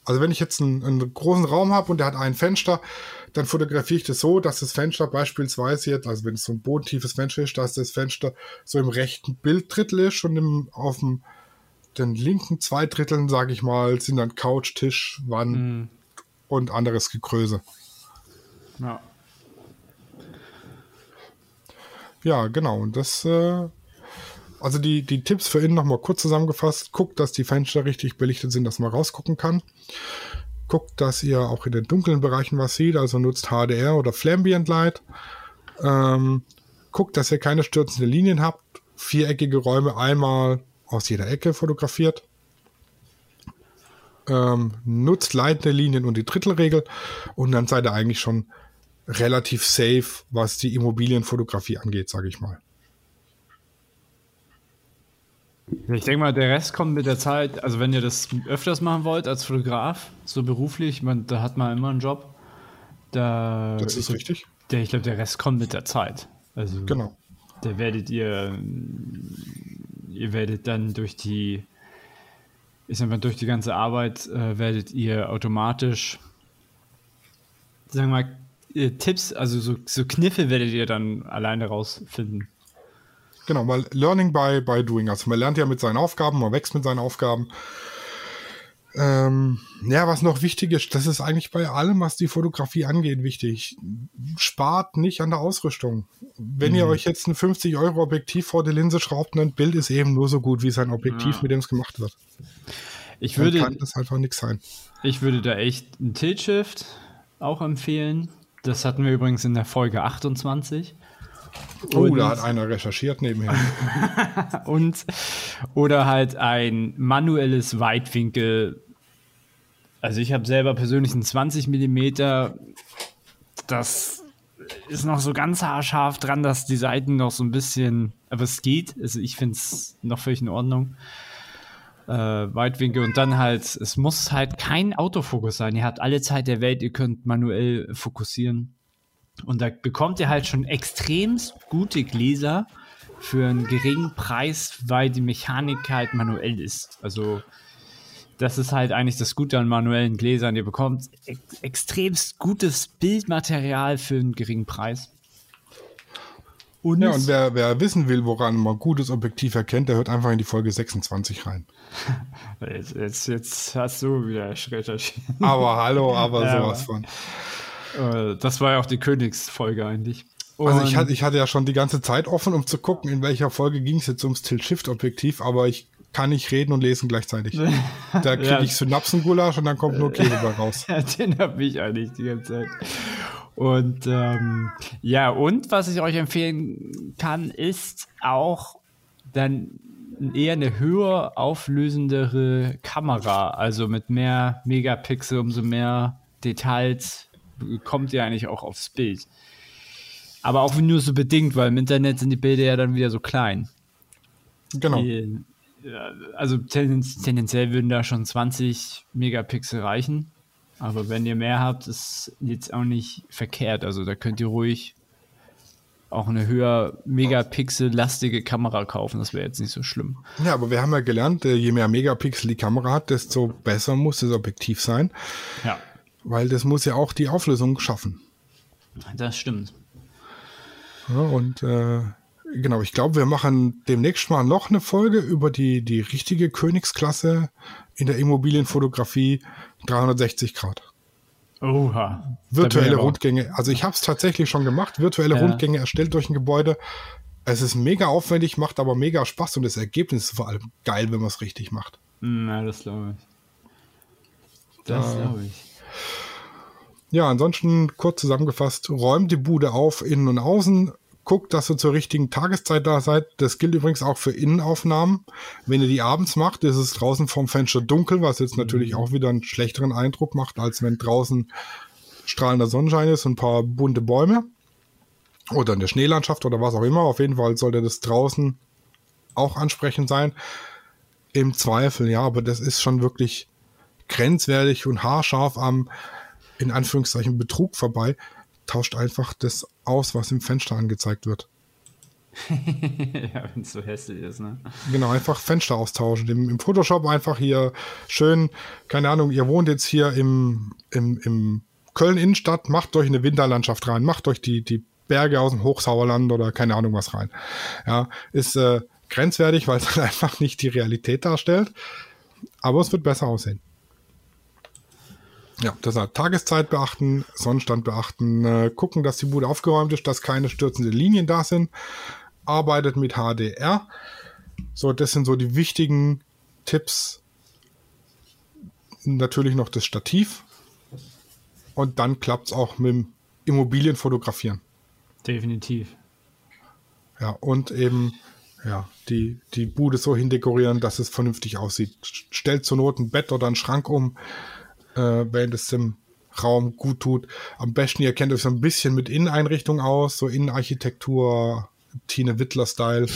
Also wenn ich jetzt einen, einen großen Raum habe und der hat ein Fenster, dann fotografiere ich das so, dass das Fenster beispielsweise jetzt, also wenn es so ein bodentiefes Fenster ist, dass das Fenster so im rechten Bilddrittel ist und im, auf dem den linken zwei Dritteln, sage ich mal, sind dann Couch, Tisch, Wand Mhm. und anderes Gekröse. Ja. Ja, genau. Und das, äh, also die, die Tipps für innen nochmal kurz zusammengefasst. Guckt, dass die Fenster richtig belichtet sind, dass man rausgucken kann. Guckt, dass ihr auch in den dunklen Bereichen was seht, also nutzt HDR oder Flambient Light. Ähm, guckt, dass ihr keine stürzenden Linien habt. Viereckige Räume einmal aus jeder Ecke fotografiert. Ähm, nutzt leitende Linien und die Drittelregel und dann seid ihr eigentlich schon relativ safe, was die Immobilienfotografie angeht, sage ich mal. Ich denke mal, der Rest kommt mit der Zeit. Also, wenn ihr das öfters machen wollt als Fotograf, so beruflich, man, da hat man immer einen Job. Da Das ist ich, richtig. Der, ich glaube, der Rest kommt mit der Zeit. Also, Genau. da werdet ihr, ihr werdet dann durch die, ich sag mal, durch die ganze Arbeit äh, werdet ihr automatisch, sagen wir mal, äh, Tipps, also so, so Kniffe werdet ihr dann alleine rausfinden. Genau, weil Learning by, by Doing. Also man lernt ja mit seinen Aufgaben, man wächst mit seinen Aufgaben. Ähm, ja, was noch wichtig ist, das ist eigentlich bei allem, was die Fotografie angeht, wichtig. Spart nicht an der Ausrüstung. Wenn ihr euch jetzt ein 50 Euro Objektiv vor die Linse schraubt, ein Bild ist eben nur so gut wie sein Objektiv, Ja. mit dem es gemacht wird. Ich Dann würde, kann das einfach nichts sein. Ich würde da echt ein Tilt-Shift auch empfehlen. Das hatten wir übrigens in der Folge 28. Oh, Und- da hat einer recherchiert nebenher. Und oder halt ein manuelles Weitwinkel. Also ich habe selber persönlich einen 20 Millimeter. Das ist noch so ganz haarscharf dran, dass die Seiten noch so ein bisschen, aber es geht. Also ich finde es noch völlig in Ordnung. Äh, Weitwinkel und dann halt, es muss halt kein Autofokus sein. Ihr habt alle Zeit der Welt, ihr könnt manuell fokussieren. Und da bekommt ihr halt schon extremst gute Gläser für einen geringen Preis, weil die Mechanik halt manuell ist. Also das ist halt eigentlich das Gute an manuellen Gläsern. Ihr bekommt ex extremst gutes Bildmaterial für einen geringen Preis. Und, Ja, und wer, wer wissen will, woran man gutes Objektiv erkennt, der hört einfach in die Folge 26 rein. jetzt, jetzt, jetzt hast du wieder recherchiert. Aber hallo, aber Ja, sowas aber- von. Äh, das war ja auch die Königsfolge eigentlich. Also ich Und- hatte, ich hatte ja schon die ganze Zeit offen, um zu gucken, in welcher Folge ging es jetzt ums Tilt-Shift-Objektiv, aber ich kann nicht reden und lesen gleichzeitig. Da kriege Ja. ich Synapsengulasch und dann kommt nur Käse raus. Den habe ich eigentlich die ganze Zeit. Und ähm, ja, und was ich euch empfehlen kann, ist auch dann eher eine höher auflösendere Kamera, also mit mehr Megapixel, umso mehr Details kommt ihr eigentlich auch aufs Bild. Aber auch nur so bedingt, weil im Internet sind die Bilder ja dann wieder so klein. Genau. Äh, ja, Also tendenz tendenziell würden da schon 20 Megapixel reichen. Aber wenn ihr mehr habt, ist jetzt auch nicht verkehrt. Also da könnt ihr ruhig auch eine höher Megapixel-lastige Kamera kaufen. Das wäre jetzt nicht so schlimm. Ja, aber wir haben ja gelernt, äh, je mehr Megapixel die Kamera hat, desto besser muss das Objektiv sein, Ja, weil das muss ja auch die Auflösung schaffen. das stimmt. Ja, und äh, genau, ich glaube, wir machen demnächst mal noch eine Folge über die, die richtige Königsklasse in der Immobilienfotografie 360 Grad. Oha. Virtuelle Rundgänge. Also ich habe es tatsächlich schon gemacht. Virtuelle Ja. Rundgänge erstellt durch ein Gebäude. Es ist mega aufwendig, macht aber mega Spaß und das Ergebnis ist vor allem geil, wenn man es richtig macht. Ja, das glaube ich. Das Da- glaube ich. Ja, ansonsten kurz zusammengefasst, räumt die Bude auf, innen und außen, guckt, dass ihr zur richtigen Tageszeit da seid. Das gilt übrigens auch für Innenaufnahmen. Wenn ihr die abends macht, ist es draußen vorm Fenster dunkel, was jetzt natürlich auch wieder einen schlechteren Eindruck macht, als wenn draußen strahlender Sonnenschein ist und ein paar bunte Bäume. Oder eine Schneelandschaft oder was auch immer. Auf jeden Fall sollte das draußen auch ansprechend sein. Im Zweifel, ja, aber das ist schon wirklich grenzwertig und haarscharf am, in Anführungszeichen, Betrug vorbei. Tauscht einfach das aus, was im Fenster angezeigt wird. ja, wenn es so hässlich ist, ne? Genau, einfach Fenster austauschen. Im, Im, Photoshop einfach hier schön, keine Ahnung, ihr wohnt jetzt hier im, im, im Köln Innenstadt, macht euch eine Winterlandschaft rein, macht euch die, die Berge aus dem Hochsauerland oder keine Ahnung was rein. Ja, ist äh, grenzwertig, weil es einfach nicht die Realität darstellt. Aber es wird besser aussehen. Ja, deshalb Tageszeit beachten, Sonnenstand beachten, äh, gucken, dass die Bude aufgeräumt ist, dass keine stürzenden Linien da sind. Arbeitet mit HDR. So, das sind so die wichtigen Tipps. Natürlich noch das Stativ. Und dann klappt es auch mit dem Immobilienfotografieren. Definitiv. Ja, und eben ja, die, die Bude so hindekorieren, dass es vernünftig aussieht. Stellt zur Not ein Bett oder einen Schrank um äh, wenn es dem Raum gut tut. Am besten, ihr kennt euch so ein bisschen mit Inneneinrichtung aus, so Innenarchitektur, Tine Wittler-Style.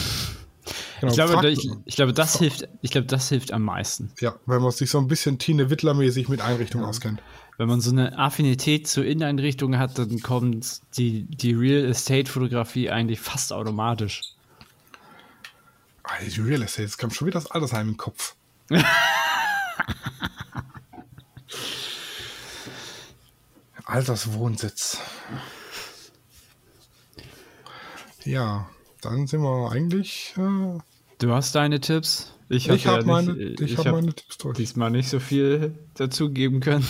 Genau, ich, glaube, ich, ich, glaube, das hilft, ich glaube, das hilft am meisten. Ja, wenn man sich so ein bisschen Tine Wittler-mäßig mit Einrichtung ja. auskennt. Wenn man so eine Affinität zur Inneneinrichtung hat, dann kommt die, die Real Estate-Fotografie eigentlich fast automatisch. Die Real Estate, jetzt kommt schon wieder das Altersheim im Kopf. Alterswohnsitz. Ja, dann sind wir eigentlich. Äh, du hast deine Tipps. Ich habe hab ja meine, ich, ich hab meine Tipps durch. Diesmal nicht so viel dazugeben können.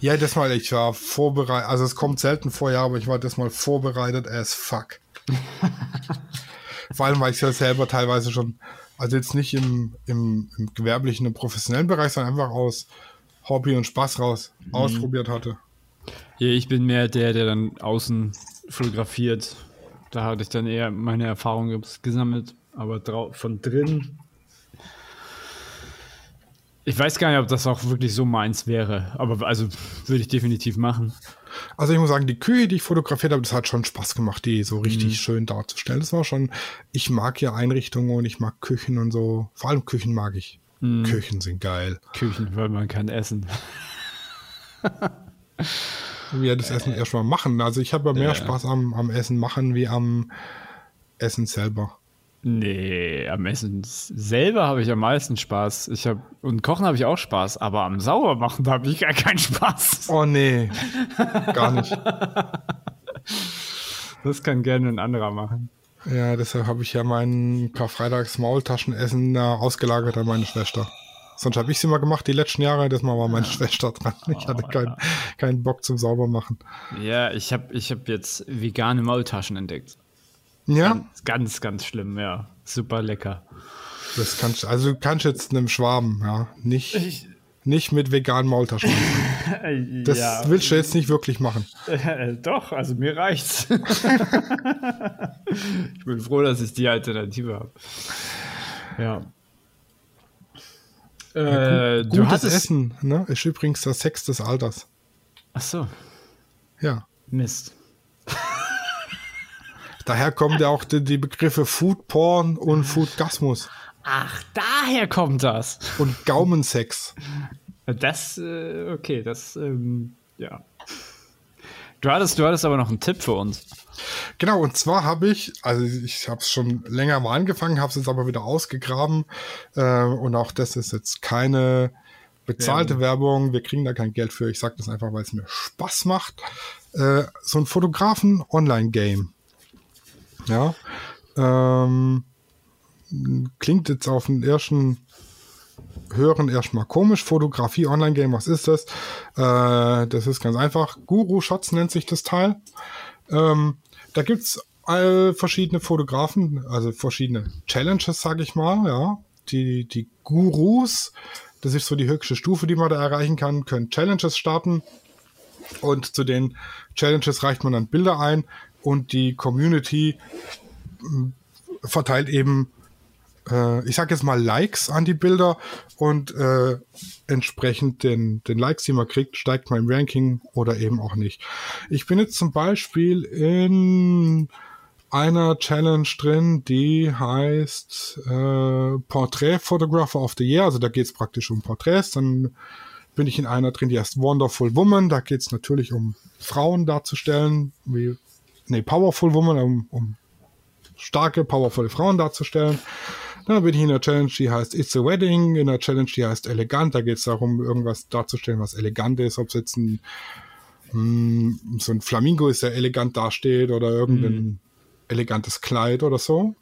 Ja, das mal, ich war vorbereitet. Also, es kommt selten vor, ja, aber ich war das mal vorbereitet as fuck. Vor allem, weil ich ja selber teilweise schon, also jetzt nicht im, im, im gewerblichen und professionellen Bereich, sondern einfach aus Hobby und Spaß raus mhm. ausprobiert hatte. Ja, ich bin mehr der, der dann außen fotografiert. Da hatte ich dann eher meine Erfahrungen gesammelt. Aber von drin. Ich weiß gar nicht, ob das auch wirklich so meins wäre. Aber also würde ich definitiv machen. Also ich muss sagen, die Küche, die ich fotografiert habe, das hat schon Spaß gemacht, die so richtig mhm. schön darzustellen. Das war schon, ich mag ja Einrichtungen und ich mag Küchen und so. Vor allem Küchen mag ich. Mhm. Küchen sind geil. Küchen, weil man kann essen. wir das Essen erstmal machen. Also ich habe ja mehr ja. Spaß am, am Essen machen wie am Essen selber. Nee, am Essen selber habe ich am meisten Spaß. Ich hab, und Kochen habe ich auch Spaß, aber am Saubermachen habe ich gar keinen Spaß. Oh nee, gar nicht. Das kann gerne ein anderer machen. Ja, deshalb habe ich ja mein Karfreitags Maultaschenessen äh, ausgelagert an meine Schwester. Sonst habe ich es immer gemacht die letzten Jahre. Das Mal war meine Schwester dran. Ich hatte oh, keinen, ja. keinen Bock zum Saubermachen. Ja, ich habe ich hab jetzt vegane Maultaschen entdeckt. Ja? Ganz, ganz, ganz schlimm, ja. Super lecker. Das kannst also du kannst jetzt einem Schwaben, ja. Nicht, ich, nicht mit veganen Maultaschen. das ja. willst du jetzt nicht wirklich machen. Äh, doch, also mir reicht's. ich bin froh, dass ich die Alternative habe. Ja. Äh, Gut, gutes hattest... Essen, ne? Ist übrigens der Sex des Alters. Ach so. Ja. Mist. Daher kommen ja auch die, die Begriffe Food Porn und Foodgasmus. Ach, daher kommt das. Und Gaumensex. Das, äh, okay, das, ähm, ja. Du hattest, du hattest aber noch einen Tipp für uns. Genau, und zwar habe ich, also ich habe es schon länger mal angefangen, habe es jetzt aber wieder ausgegraben. Äh, und auch das ist jetzt keine bezahlte Werbung. Werbung. Wir kriegen da kein Geld für. Ich sage das einfach, weil es mir Spaß macht. Äh, so ein Fotografen-Online-Game. Ja. Ähm, klingt jetzt auf den ersten Hören erstmal komisch. Fotografie Online-Game, was ist das? Äh, das ist ganz einfach. Guru Shots nennt sich das Teil. Ähm, da gibt's all verschiedene Fotografen, also verschiedene Challenges, sage ich mal, ja. Die, die Gurus, das ist so die höchste Stufe, die man da erreichen kann, können Challenges starten. Und zu den Challenges reicht man dann Bilder ein und die Community verteilt eben äh, ich sage jetzt mal Likes an die Bilder und äh, entsprechend den, den Likes, die man kriegt, steigt mein Ranking oder eben auch nicht. Ich bin jetzt zum Beispiel in einer Challenge drin, die heißt äh, Portrait Photographer of the Year. Also da geht es praktisch um Porträts. Dann bin ich in einer drin, die heißt Wonderful Woman. Da geht es natürlich um Frauen darzustellen, wie nee, Powerful Woman, um, um starke, powervolle Frauen darzustellen. Dann bin ich in der Challenge, die heißt It's a Wedding, in der Challenge, die heißt Elegant. Da geht es darum, irgendwas darzustellen, was elegant ist, ob es jetzt ein, hm, so ein Flamingo ist, der elegant dasteht oder irgendein mhm. elegantes Kleid oder so.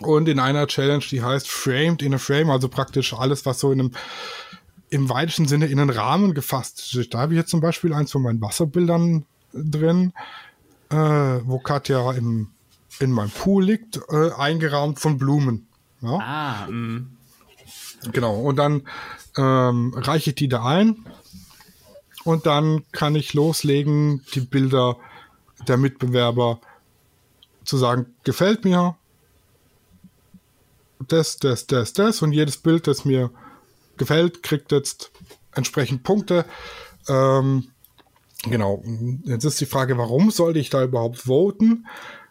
Und in einer Challenge, die heißt Framed in a Frame, also praktisch alles, was so in einem im weitesten Sinne in einen Rahmen gefasst. Da habe ich jetzt zum Beispiel eins von meinen Wasserbildern drin, äh, wo Katja im, in meinem Pool liegt, äh, eingerahmt von Blumen. Ja? Ah, mh. Genau, und dann ähm, reiche ich die da ein und dann kann ich loslegen, die Bilder der Mitbewerber zu sagen, gefällt mir, das, das, das, das und jedes Bild, das mir gefällt, kriegt jetzt entsprechend Punkte. Ähm, genau, jetzt ist die Frage, warum sollte ich da überhaupt voten?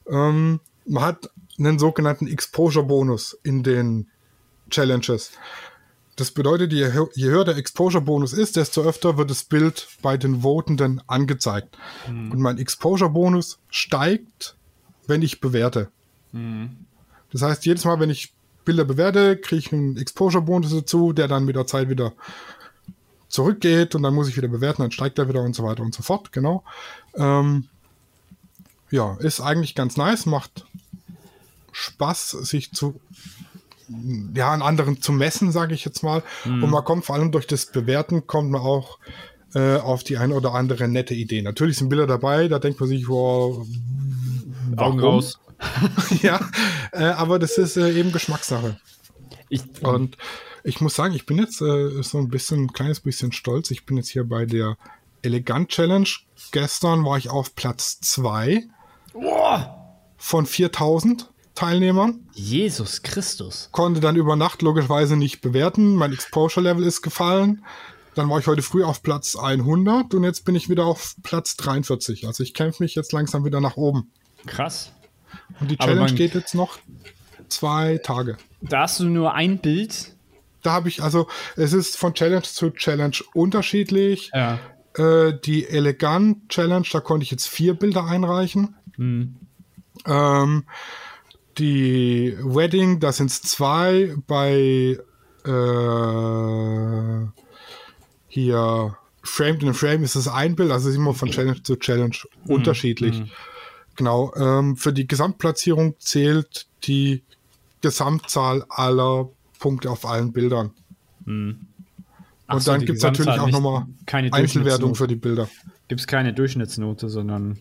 Ähm, man hat einen sogenannten Exposure-Bonus in den Challenges. Das bedeutet, je, je höher der Exposure-Bonus ist, desto öfter wird das Bild bei den Votenden angezeigt. Mhm. Und mein Exposure-Bonus steigt, wenn ich bewerte. Mhm. Das heißt, jedes Mal, wenn ich Bilder bewerte, kriege ich einen Exposure-Bonus dazu, der dann mit der Zeit wieder zurückgeht und dann muss ich wieder bewerten, dann steigt er wieder und so weiter und so fort, genau. Ähm, ja, ist eigentlich ganz nice, macht Spaß, sich zu ja, an anderen zu messen, sage ich jetzt mal. Mhm. Und man kommt vor allem durch das Bewerten, kommt man auch äh, auf die eine oder andere nette Idee. Natürlich sind Bilder dabei, da denkt man sich, wow, warum? raus. ja, äh, aber das ist äh, eben Geschmackssache. Ich, und ich muss sagen, ich bin jetzt äh, so ein bisschen, ein kleines bisschen stolz. Ich bin jetzt hier bei der Elegant Challenge. Gestern war ich auf Platz 2 von 4000 Teilnehmern. Jesus Christus. Konnte dann über Nacht logischerweise nicht bewerten. Mein Exposure Level ist gefallen. Dann war ich heute früh auf Platz 100 und jetzt bin ich wieder auf Platz 43. Also ich kämpfe mich jetzt langsam wieder nach oben. Krass. Und die Challenge geht jetzt noch zwei Tage. Da hast du nur ein Bild. Da habe ich, also es ist von Challenge zu Challenge unterschiedlich. Ja. Äh, die Elegant Challenge, da konnte ich jetzt vier Bilder einreichen. Hm. Ähm, die Wedding, da sind es zwei. Bei äh, hier Framed in a Frame ist es ein Bild, also ist immer von Challenge zu Challenge mhm. unterschiedlich. Mhm. Genau, ähm, für die Gesamtplatzierung zählt die Gesamtzahl aller Punkte auf allen Bildern. Hm. Und so, dann gibt es natürlich auch nochmal Einzelwertung für die Bilder. Gibt es keine Durchschnittsnote, sondern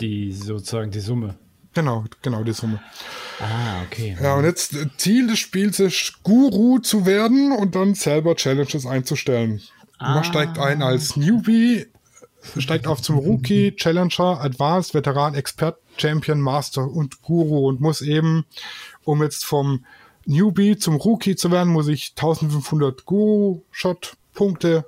die sozusagen die Summe. Genau, genau die Summe. Ah, okay. Ja, und jetzt äh, Ziel des Spiels ist, Guru zu werden und dann selber Challenges einzustellen. Ah. Man steigt ein als Newbie steigt auf zum Rookie, Challenger, Advanced, Veteran, Expert, Champion, Master und Guru und muss eben, um jetzt vom Newbie zum Rookie zu werden, muss ich 1500 Guru-Shot-Punkte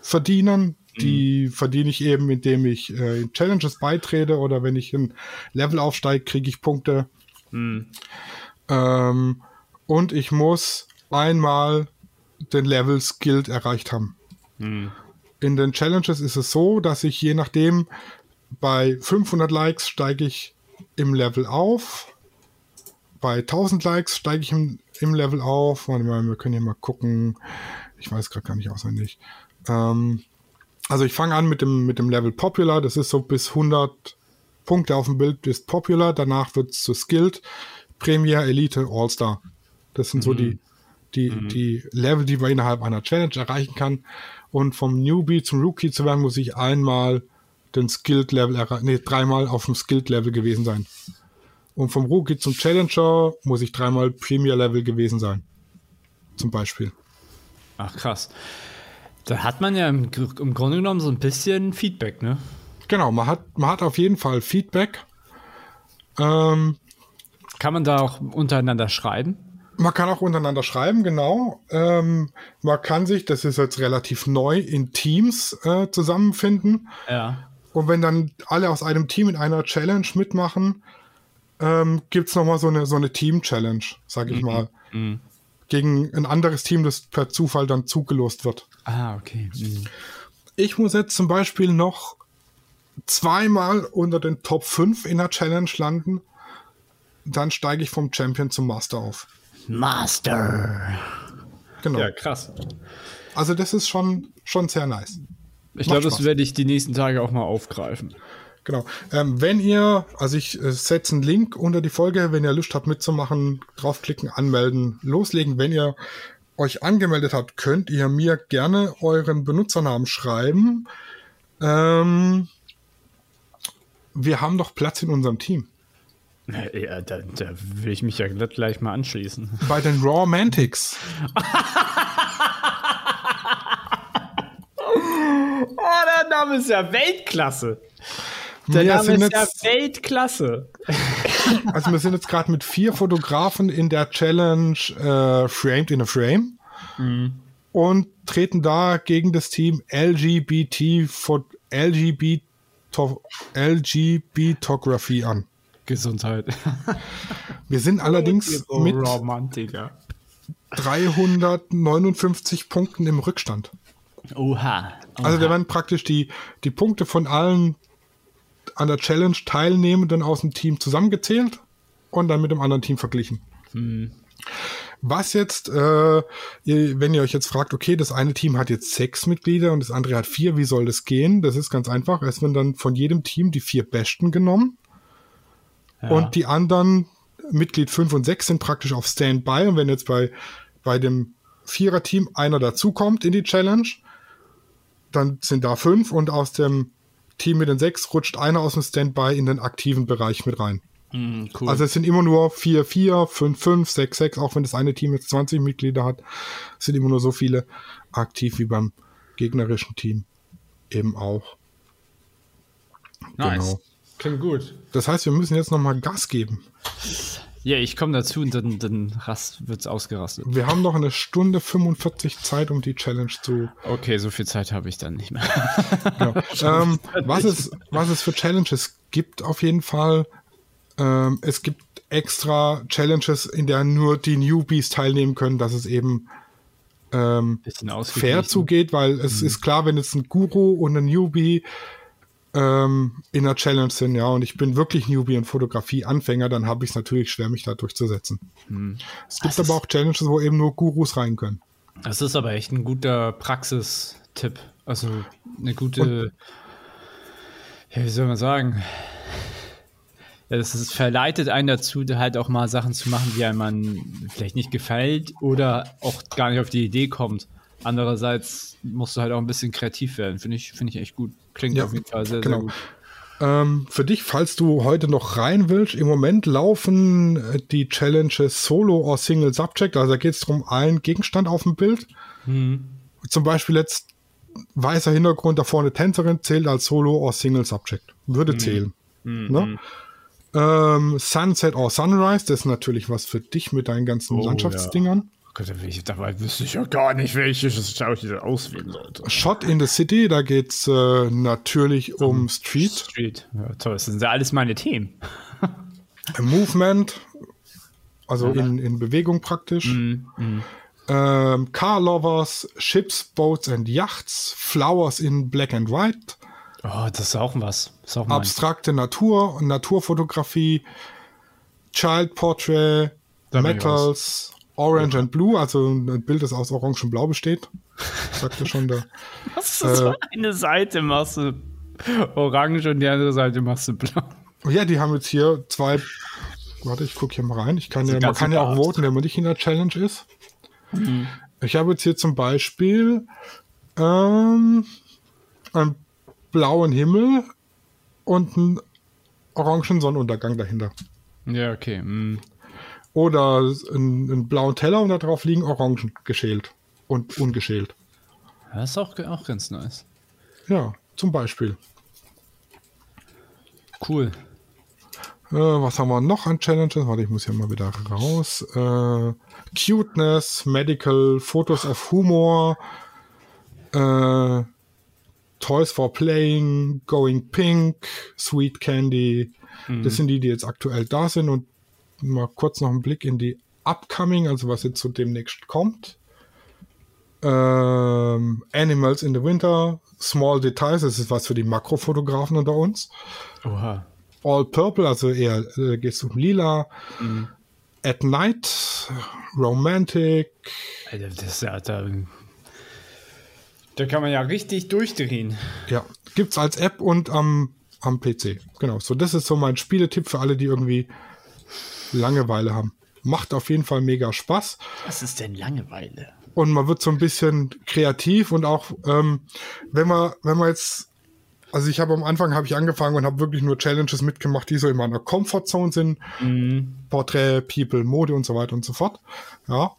verdienen. Die mhm. verdiene ich eben, indem ich äh, in Challenges beitrete oder wenn ich ein Level aufsteige, kriege ich Punkte. Mhm. Ähm, und ich muss einmal den Level Skilled erreicht haben. Mhm in den Challenges ist es so, dass ich je nachdem bei 500 Likes steige ich im Level auf. Bei 1000 Likes steige ich im, im Level auf. Warte mal, wir können hier mal gucken. Ich weiß gerade gar nicht auswendig. Ähm, also ich fange an mit dem, mit dem Level Popular. Das ist so bis 100 Punkte auf dem Bild ist Popular. Danach wird es zu Skilled, Premier, Elite, All-Star. Das sind mhm. so die, die, mhm. die Level, die man innerhalb einer Challenge erreichen kann. Und vom Newbie zum Rookie zu werden, muss ich einmal den Skilled Level erreichen, nee, dreimal auf dem Skilled Level gewesen sein. Und vom Rookie zum Challenger muss ich dreimal Premier Level gewesen sein. Zum Beispiel. Ach krass. Da hat man ja im, im Grunde genommen so ein bisschen Feedback, ne? Genau, man hat, man hat auf jeden Fall Feedback. Ähm, Kann man da auch untereinander schreiben? Man kann auch untereinander schreiben, genau. Ähm, man kann sich, das ist jetzt relativ neu, in Teams äh, zusammenfinden. Ja. Und wenn dann alle aus einem Team in einer Challenge mitmachen, ähm, gibt es nochmal so eine, so eine Team-Challenge, sag ich mhm. mal. Mhm. Gegen ein anderes Team, das per Zufall dann zugelost wird. Ah, okay. Mhm. Ich muss jetzt zum Beispiel noch zweimal unter den Top 5 in der Challenge landen, dann steige ich vom Champion zum Master auf. Master. Genau. Ja, krass. Also das ist schon, schon sehr nice. Ich glaube, das werde ich die nächsten Tage auch mal aufgreifen. Genau. Ähm, wenn ihr, also ich äh, setze einen Link unter die Folge, wenn ihr Lust habt mitzumachen, draufklicken, anmelden, loslegen. Wenn ihr euch angemeldet habt, könnt ihr mir gerne euren Benutzernamen schreiben. Ähm, wir haben doch Platz in unserem Team. Ja, da, da will ich mich ja gleich mal anschließen. Bei den Raw Mantics. Oh, der Name ist ja Weltklasse. Der Wir Name sind ist ja jetzt- Weltklasse. Also wir sind jetzt gerade mit vier Fotografen in der Challenge äh, Framed in a Frame und treten da gegen das Team LGBT LGBTography an. Gesundheit. Wir sind allerdings So mit Romantiker. 359 Punkten im Rückstand. Oha. Also da werden praktisch die, die Punkte von allen an der Challenge Teilnehmenden aus dem Team zusammengezählt und dann mit dem anderen Team verglichen. Was jetzt, äh, wenn ihr euch jetzt fragt, okay, das eine Team hat jetzt sechs Mitglieder und das andere hat vier, wie soll das gehen? Das ist ganz einfach. Es werden dann von jedem Team die vier Besten genommen und die anderen, Mitglied 5 und 6, sind praktisch auf Standby. Und wenn jetzt bei, bei dem Vierer-Team einer dazukommt in die Challenge, dann sind da fünf und aus dem Team mit den sechs rutscht einer aus dem Standby in den aktiven Bereich mit rein. Hm, cool. Also es sind immer nur 4, 4, 5, 5, 6, 6, auch wenn das eine Team jetzt 20 Mitglieder hat, sind immer nur so viele aktiv wie beim gegnerischen Team eben auch. nice. genau. Klingt gut. Das heißt, wir müssen jetzt nochmal Gas geben. Ja, ich komme dazu und dann, dann rast, wird's ausgerastet. Wir haben noch eine Stunde 45 Zeit, um die Challenge zu. Okay, so viel Zeit habe ich dann nicht mehr. Genau. ähm, was, es, was es für Challenges gibt, auf jeden Fall. Ähm, es gibt extra Challenges, in der nur die Newbies teilnehmen können, dass es eben ähm, fair zugeht, weil es ist klar, wenn jetzt ein Guru und ein Newbie ähm, in der Challenge sind, ja, und ich bin wirklich Newbie und Fotografie-Anfänger, dann habe ich es natürlich schwer, mich da durchzusetzen. Es gibt Das aber auch Challenges, wo eben nur Gurus rein können. Das ist aber echt ein guter Praxistipp. Also eine gute, ja, wie soll man sagen? Ja, das ist, verleitet einen dazu, da halt auch mal Sachen zu machen, die einem man vielleicht nicht gefällt oder auch gar nicht auf die Idee kommt. Andererseits musst du halt auch ein bisschen kreativ werden. Finde ich, finde ich echt gut. Klingt Ja, auf jeden Fall sehr, genau. sehr gut. Ähm, für dich, falls du heute noch rein willst, im Moment laufen äh, die Challenges Solo or Single Subject. Also da geht es darum, ein Gegenstand auf dem Bild. Zum Beispiel jetzt weißer Hintergrund, da vorne Tänzerin zählt als Solo or Single Subject. Würde zählen. Ne? Ähm, Sunset or Sunrise, das ist natürlich was für dich mit deinen ganzen Oh, Landschaftsdingern. Gott, dabei wüsste ich ja gar nicht, welches ich da auswählen sollte. Shot in the City, da geht es äh, natürlich um Street. Street. Ja, toll, das sind ja alles meine Themen. Movement, also in, in Bewegung praktisch. Mhm, Ähm, Car Lovers, Ships, Boats and Yachts, Flowers in Black and White, Oh, das ist auch was. Ist auch abstrakte Natur, Naturfotografie, Child Portrait, Da Metals, Orange and Blue, also ein Bild, das aus Orange und Blau besteht. Sagte schon der. Was ist Äh, eine Seite machst du orange und die andere Seite machst du blau. Oh Ja, die haben jetzt hier zwei. Warte, ich gucke hier mal rein. Ich kann ja, man kann ja auch voten, wenn man nicht in der Challenge ist. Mhm. Ich habe jetzt hier zum Beispiel ähm, einen blauen Himmel und einen orangen Sonnenuntergang dahinter. Ja, okay. mm. Oder einen, einen blauen Teller und darauf liegen Orangen geschält und ungeschält. Das ist auch, auch ganz nice. Ja, zum Beispiel. Cool. Äh, was haben wir noch an Challenges? Warte, ich muss hier mal wieder raus. Äh, Cuteness, Medical, Fotos of Humor, äh, Toys for Playing, Going Pink, Sweet Candy. Das sind die, die jetzt aktuell da sind. Und mal kurz noch einen Blick in die Upcoming, also was jetzt so demnächst kommt. ähm, Animals in the Winter, Small Details, das ist was für die Makrofotografen unter uns. Oha. All Purple, also eher äh, geht es um Lila. At Night, Romantic. Alter, das ist ja, da, da kann man ja richtig durchdrehen. Ja, gibt's als App und am, am PC. Genau, so das ist so mein Spieletipp für alle, die irgendwie Langeweile haben. Macht auf jeden Fall mega Spaß. Was ist denn Langeweile? und man wird so ein bisschen kreativ und auch ähm, wenn man wenn man jetzt also ich habe am Anfang habe ich angefangen und habe wirklich nur Challenges mitgemacht, die so in meiner Comfortzone sind, Portrait, People, Mode und so weiter und so fort. Ja,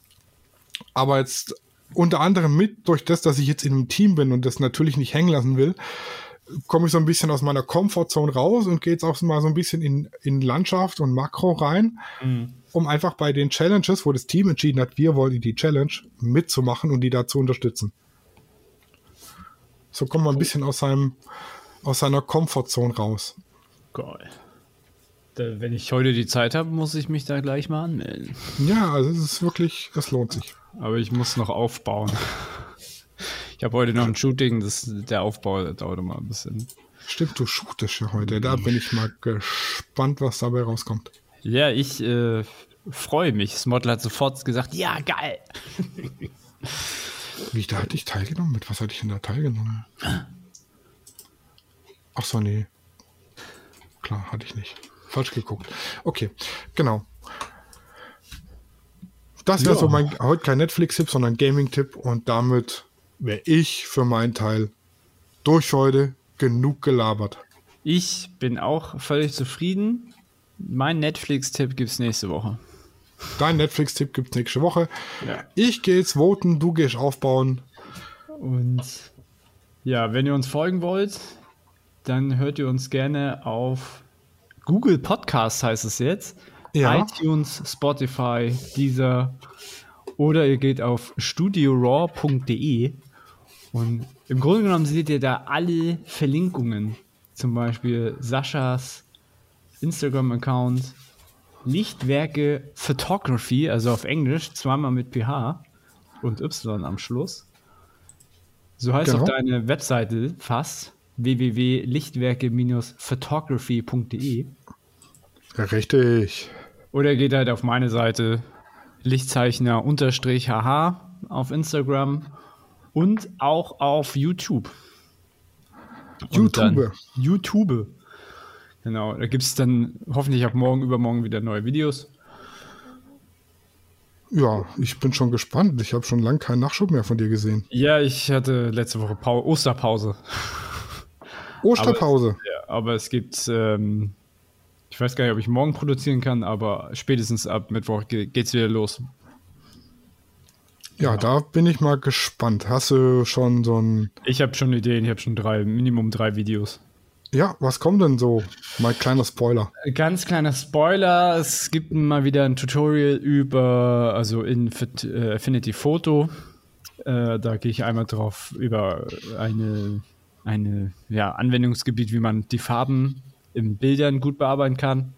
aber jetzt unter anderem mit durch das, dass ich jetzt in einem Team bin und das natürlich nicht hängen lassen will, komme ich so ein bisschen aus meiner Comfortzone raus und gehe jetzt auch mal so ein bisschen in, in Landschaft und Makro rein, um einfach bei den Challenges, wo das Team entschieden hat, wir wollen die Challenge mitzumachen und die da zu unterstützen. So kommt man ein bisschen aus seinem aus seiner Comfortzone raus. Geil. Da, wenn ich heute die Zeit habe, muss ich mich da gleich mal anmelden. Ja, also es ist wirklich, es lohnt sich. Aber ich muss noch aufbauen. Ich habe heute noch ein Shooting, das, der Aufbau dauert immer ein bisschen. Stimmt, du shootest ja heute. Da bin ich mal gespannt, was dabei rauskommt. Ja, ich äh, freue mich. Das Model hat sofort gesagt, ja, geil. Wie, da hatte ich teilgenommen? Mit was hatte ich denn da teilgenommen? Ach so, nee. Klar, hatte ich nicht. Falsch geguckt. Okay, genau. Das wäre Ja. so mein, heute kein Netflix-Tipp, sondern Gaming-Tipp. Und damit wäre ich für meinen Teil durch heute genug gelabert. Ich bin auch völlig zufrieden. Mein Netflix-Tipp gibt es nächste Woche. Dein Netflix-Tipp gibt es nächste Woche. Ja. Ich gehe jetzt voten, du gehst aufbauen. Und ja, wenn ihr uns folgen wollt, dann hört ihr uns gerne auf Google Podcast heißt es jetzt. Ja. iTunes, Spotify, Deezer. Oder ihr geht auf studioraw.de und im Grunde genommen seht ihr da alle Verlinkungen. Zum Beispiel Saschas Instagram-Account, Lichtwerke Photography, also auf Englisch, zweimal mit PH und Y am Schluss. So heißt Genau. auch deine Webseite fast www.lichtwerke-photography.de richtig. oder geht halt auf meine Seite Lichtzeichner-hh auf Instagram und auch auf YouTube. YouTube. YouTube. Genau, da gibt es dann hoffentlich ab morgen, übermorgen wieder neue Videos. Ja, ich bin schon gespannt. Ich habe schon lange keinen Nachschub mehr von dir gesehen. Ja, ich hatte letzte Woche Pau Osterpause. Osterpause. Ja, aber es gibt, ähm, ich weiß gar nicht, ob ich morgen produzieren kann, aber spätestens ab Mittwoch ge geht's wieder los. Ja, da bin ich mal gespannt. Hast du schon so ein. Ich habe schon Ideen, ich habe schon drei, Minimum drei Videos. Ja, was kommt denn so? Mein kleiner Spoiler. Ganz kleiner Spoiler, es gibt mal wieder ein Tutorial über, also in äh, Affinity Photo. Äh, da gehe ich einmal drauf über eine, eine ja, Anwendungsgebiet, wie man die Farben in Bildern gut bearbeiten kann.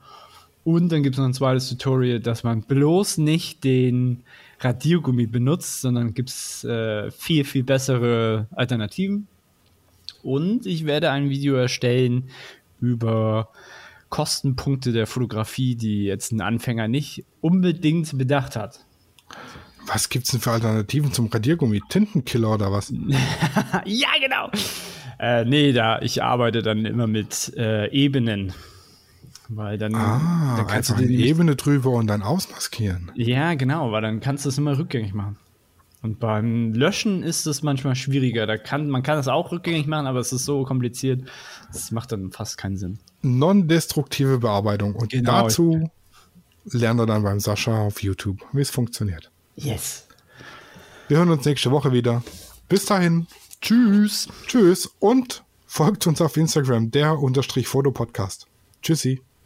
Und dann gibt es noch ein zweites Tutorial, dass man bloß nicht den Radiergummi benutzt, sondern gibt es äh, viel, viel bessere Alternativen. Und ich werde ein Video erstellen über Kostenpunkte der Fotografie, die jetzt ein Anfänger nicht unbedingt bedacht hat. Was gibt's denn für Alternativen zum Radiergummi? Tintenkiller oder was? ja, genau. Äh, nee, da ich arbeite dann immer mit äh, Ebenen. Weil dann, Ah, dann kannst du eine den nicht- Ebene drüber und dann ausmaskieren. Ja, genau, weil dann kannst du es immer rückgängig machen. Und beim Löschen ist es manchmal schwieriger. Da kann, man kann es auch rückgängig machen, aber es ist so kompliziert, das macht dann fast keinen Sinn. Non-destruktive Bearbeitung. Und Genau. dazu lernt er dann beim Sascha auf YouTube, wie es funktioniert. Yes. Wir hören uns nächste Woche wieder. Bis dahin. Tschüss. Tschüss. Und folgt uns auf Instagram, der unterstrich Fotopodcast. Tschüssi.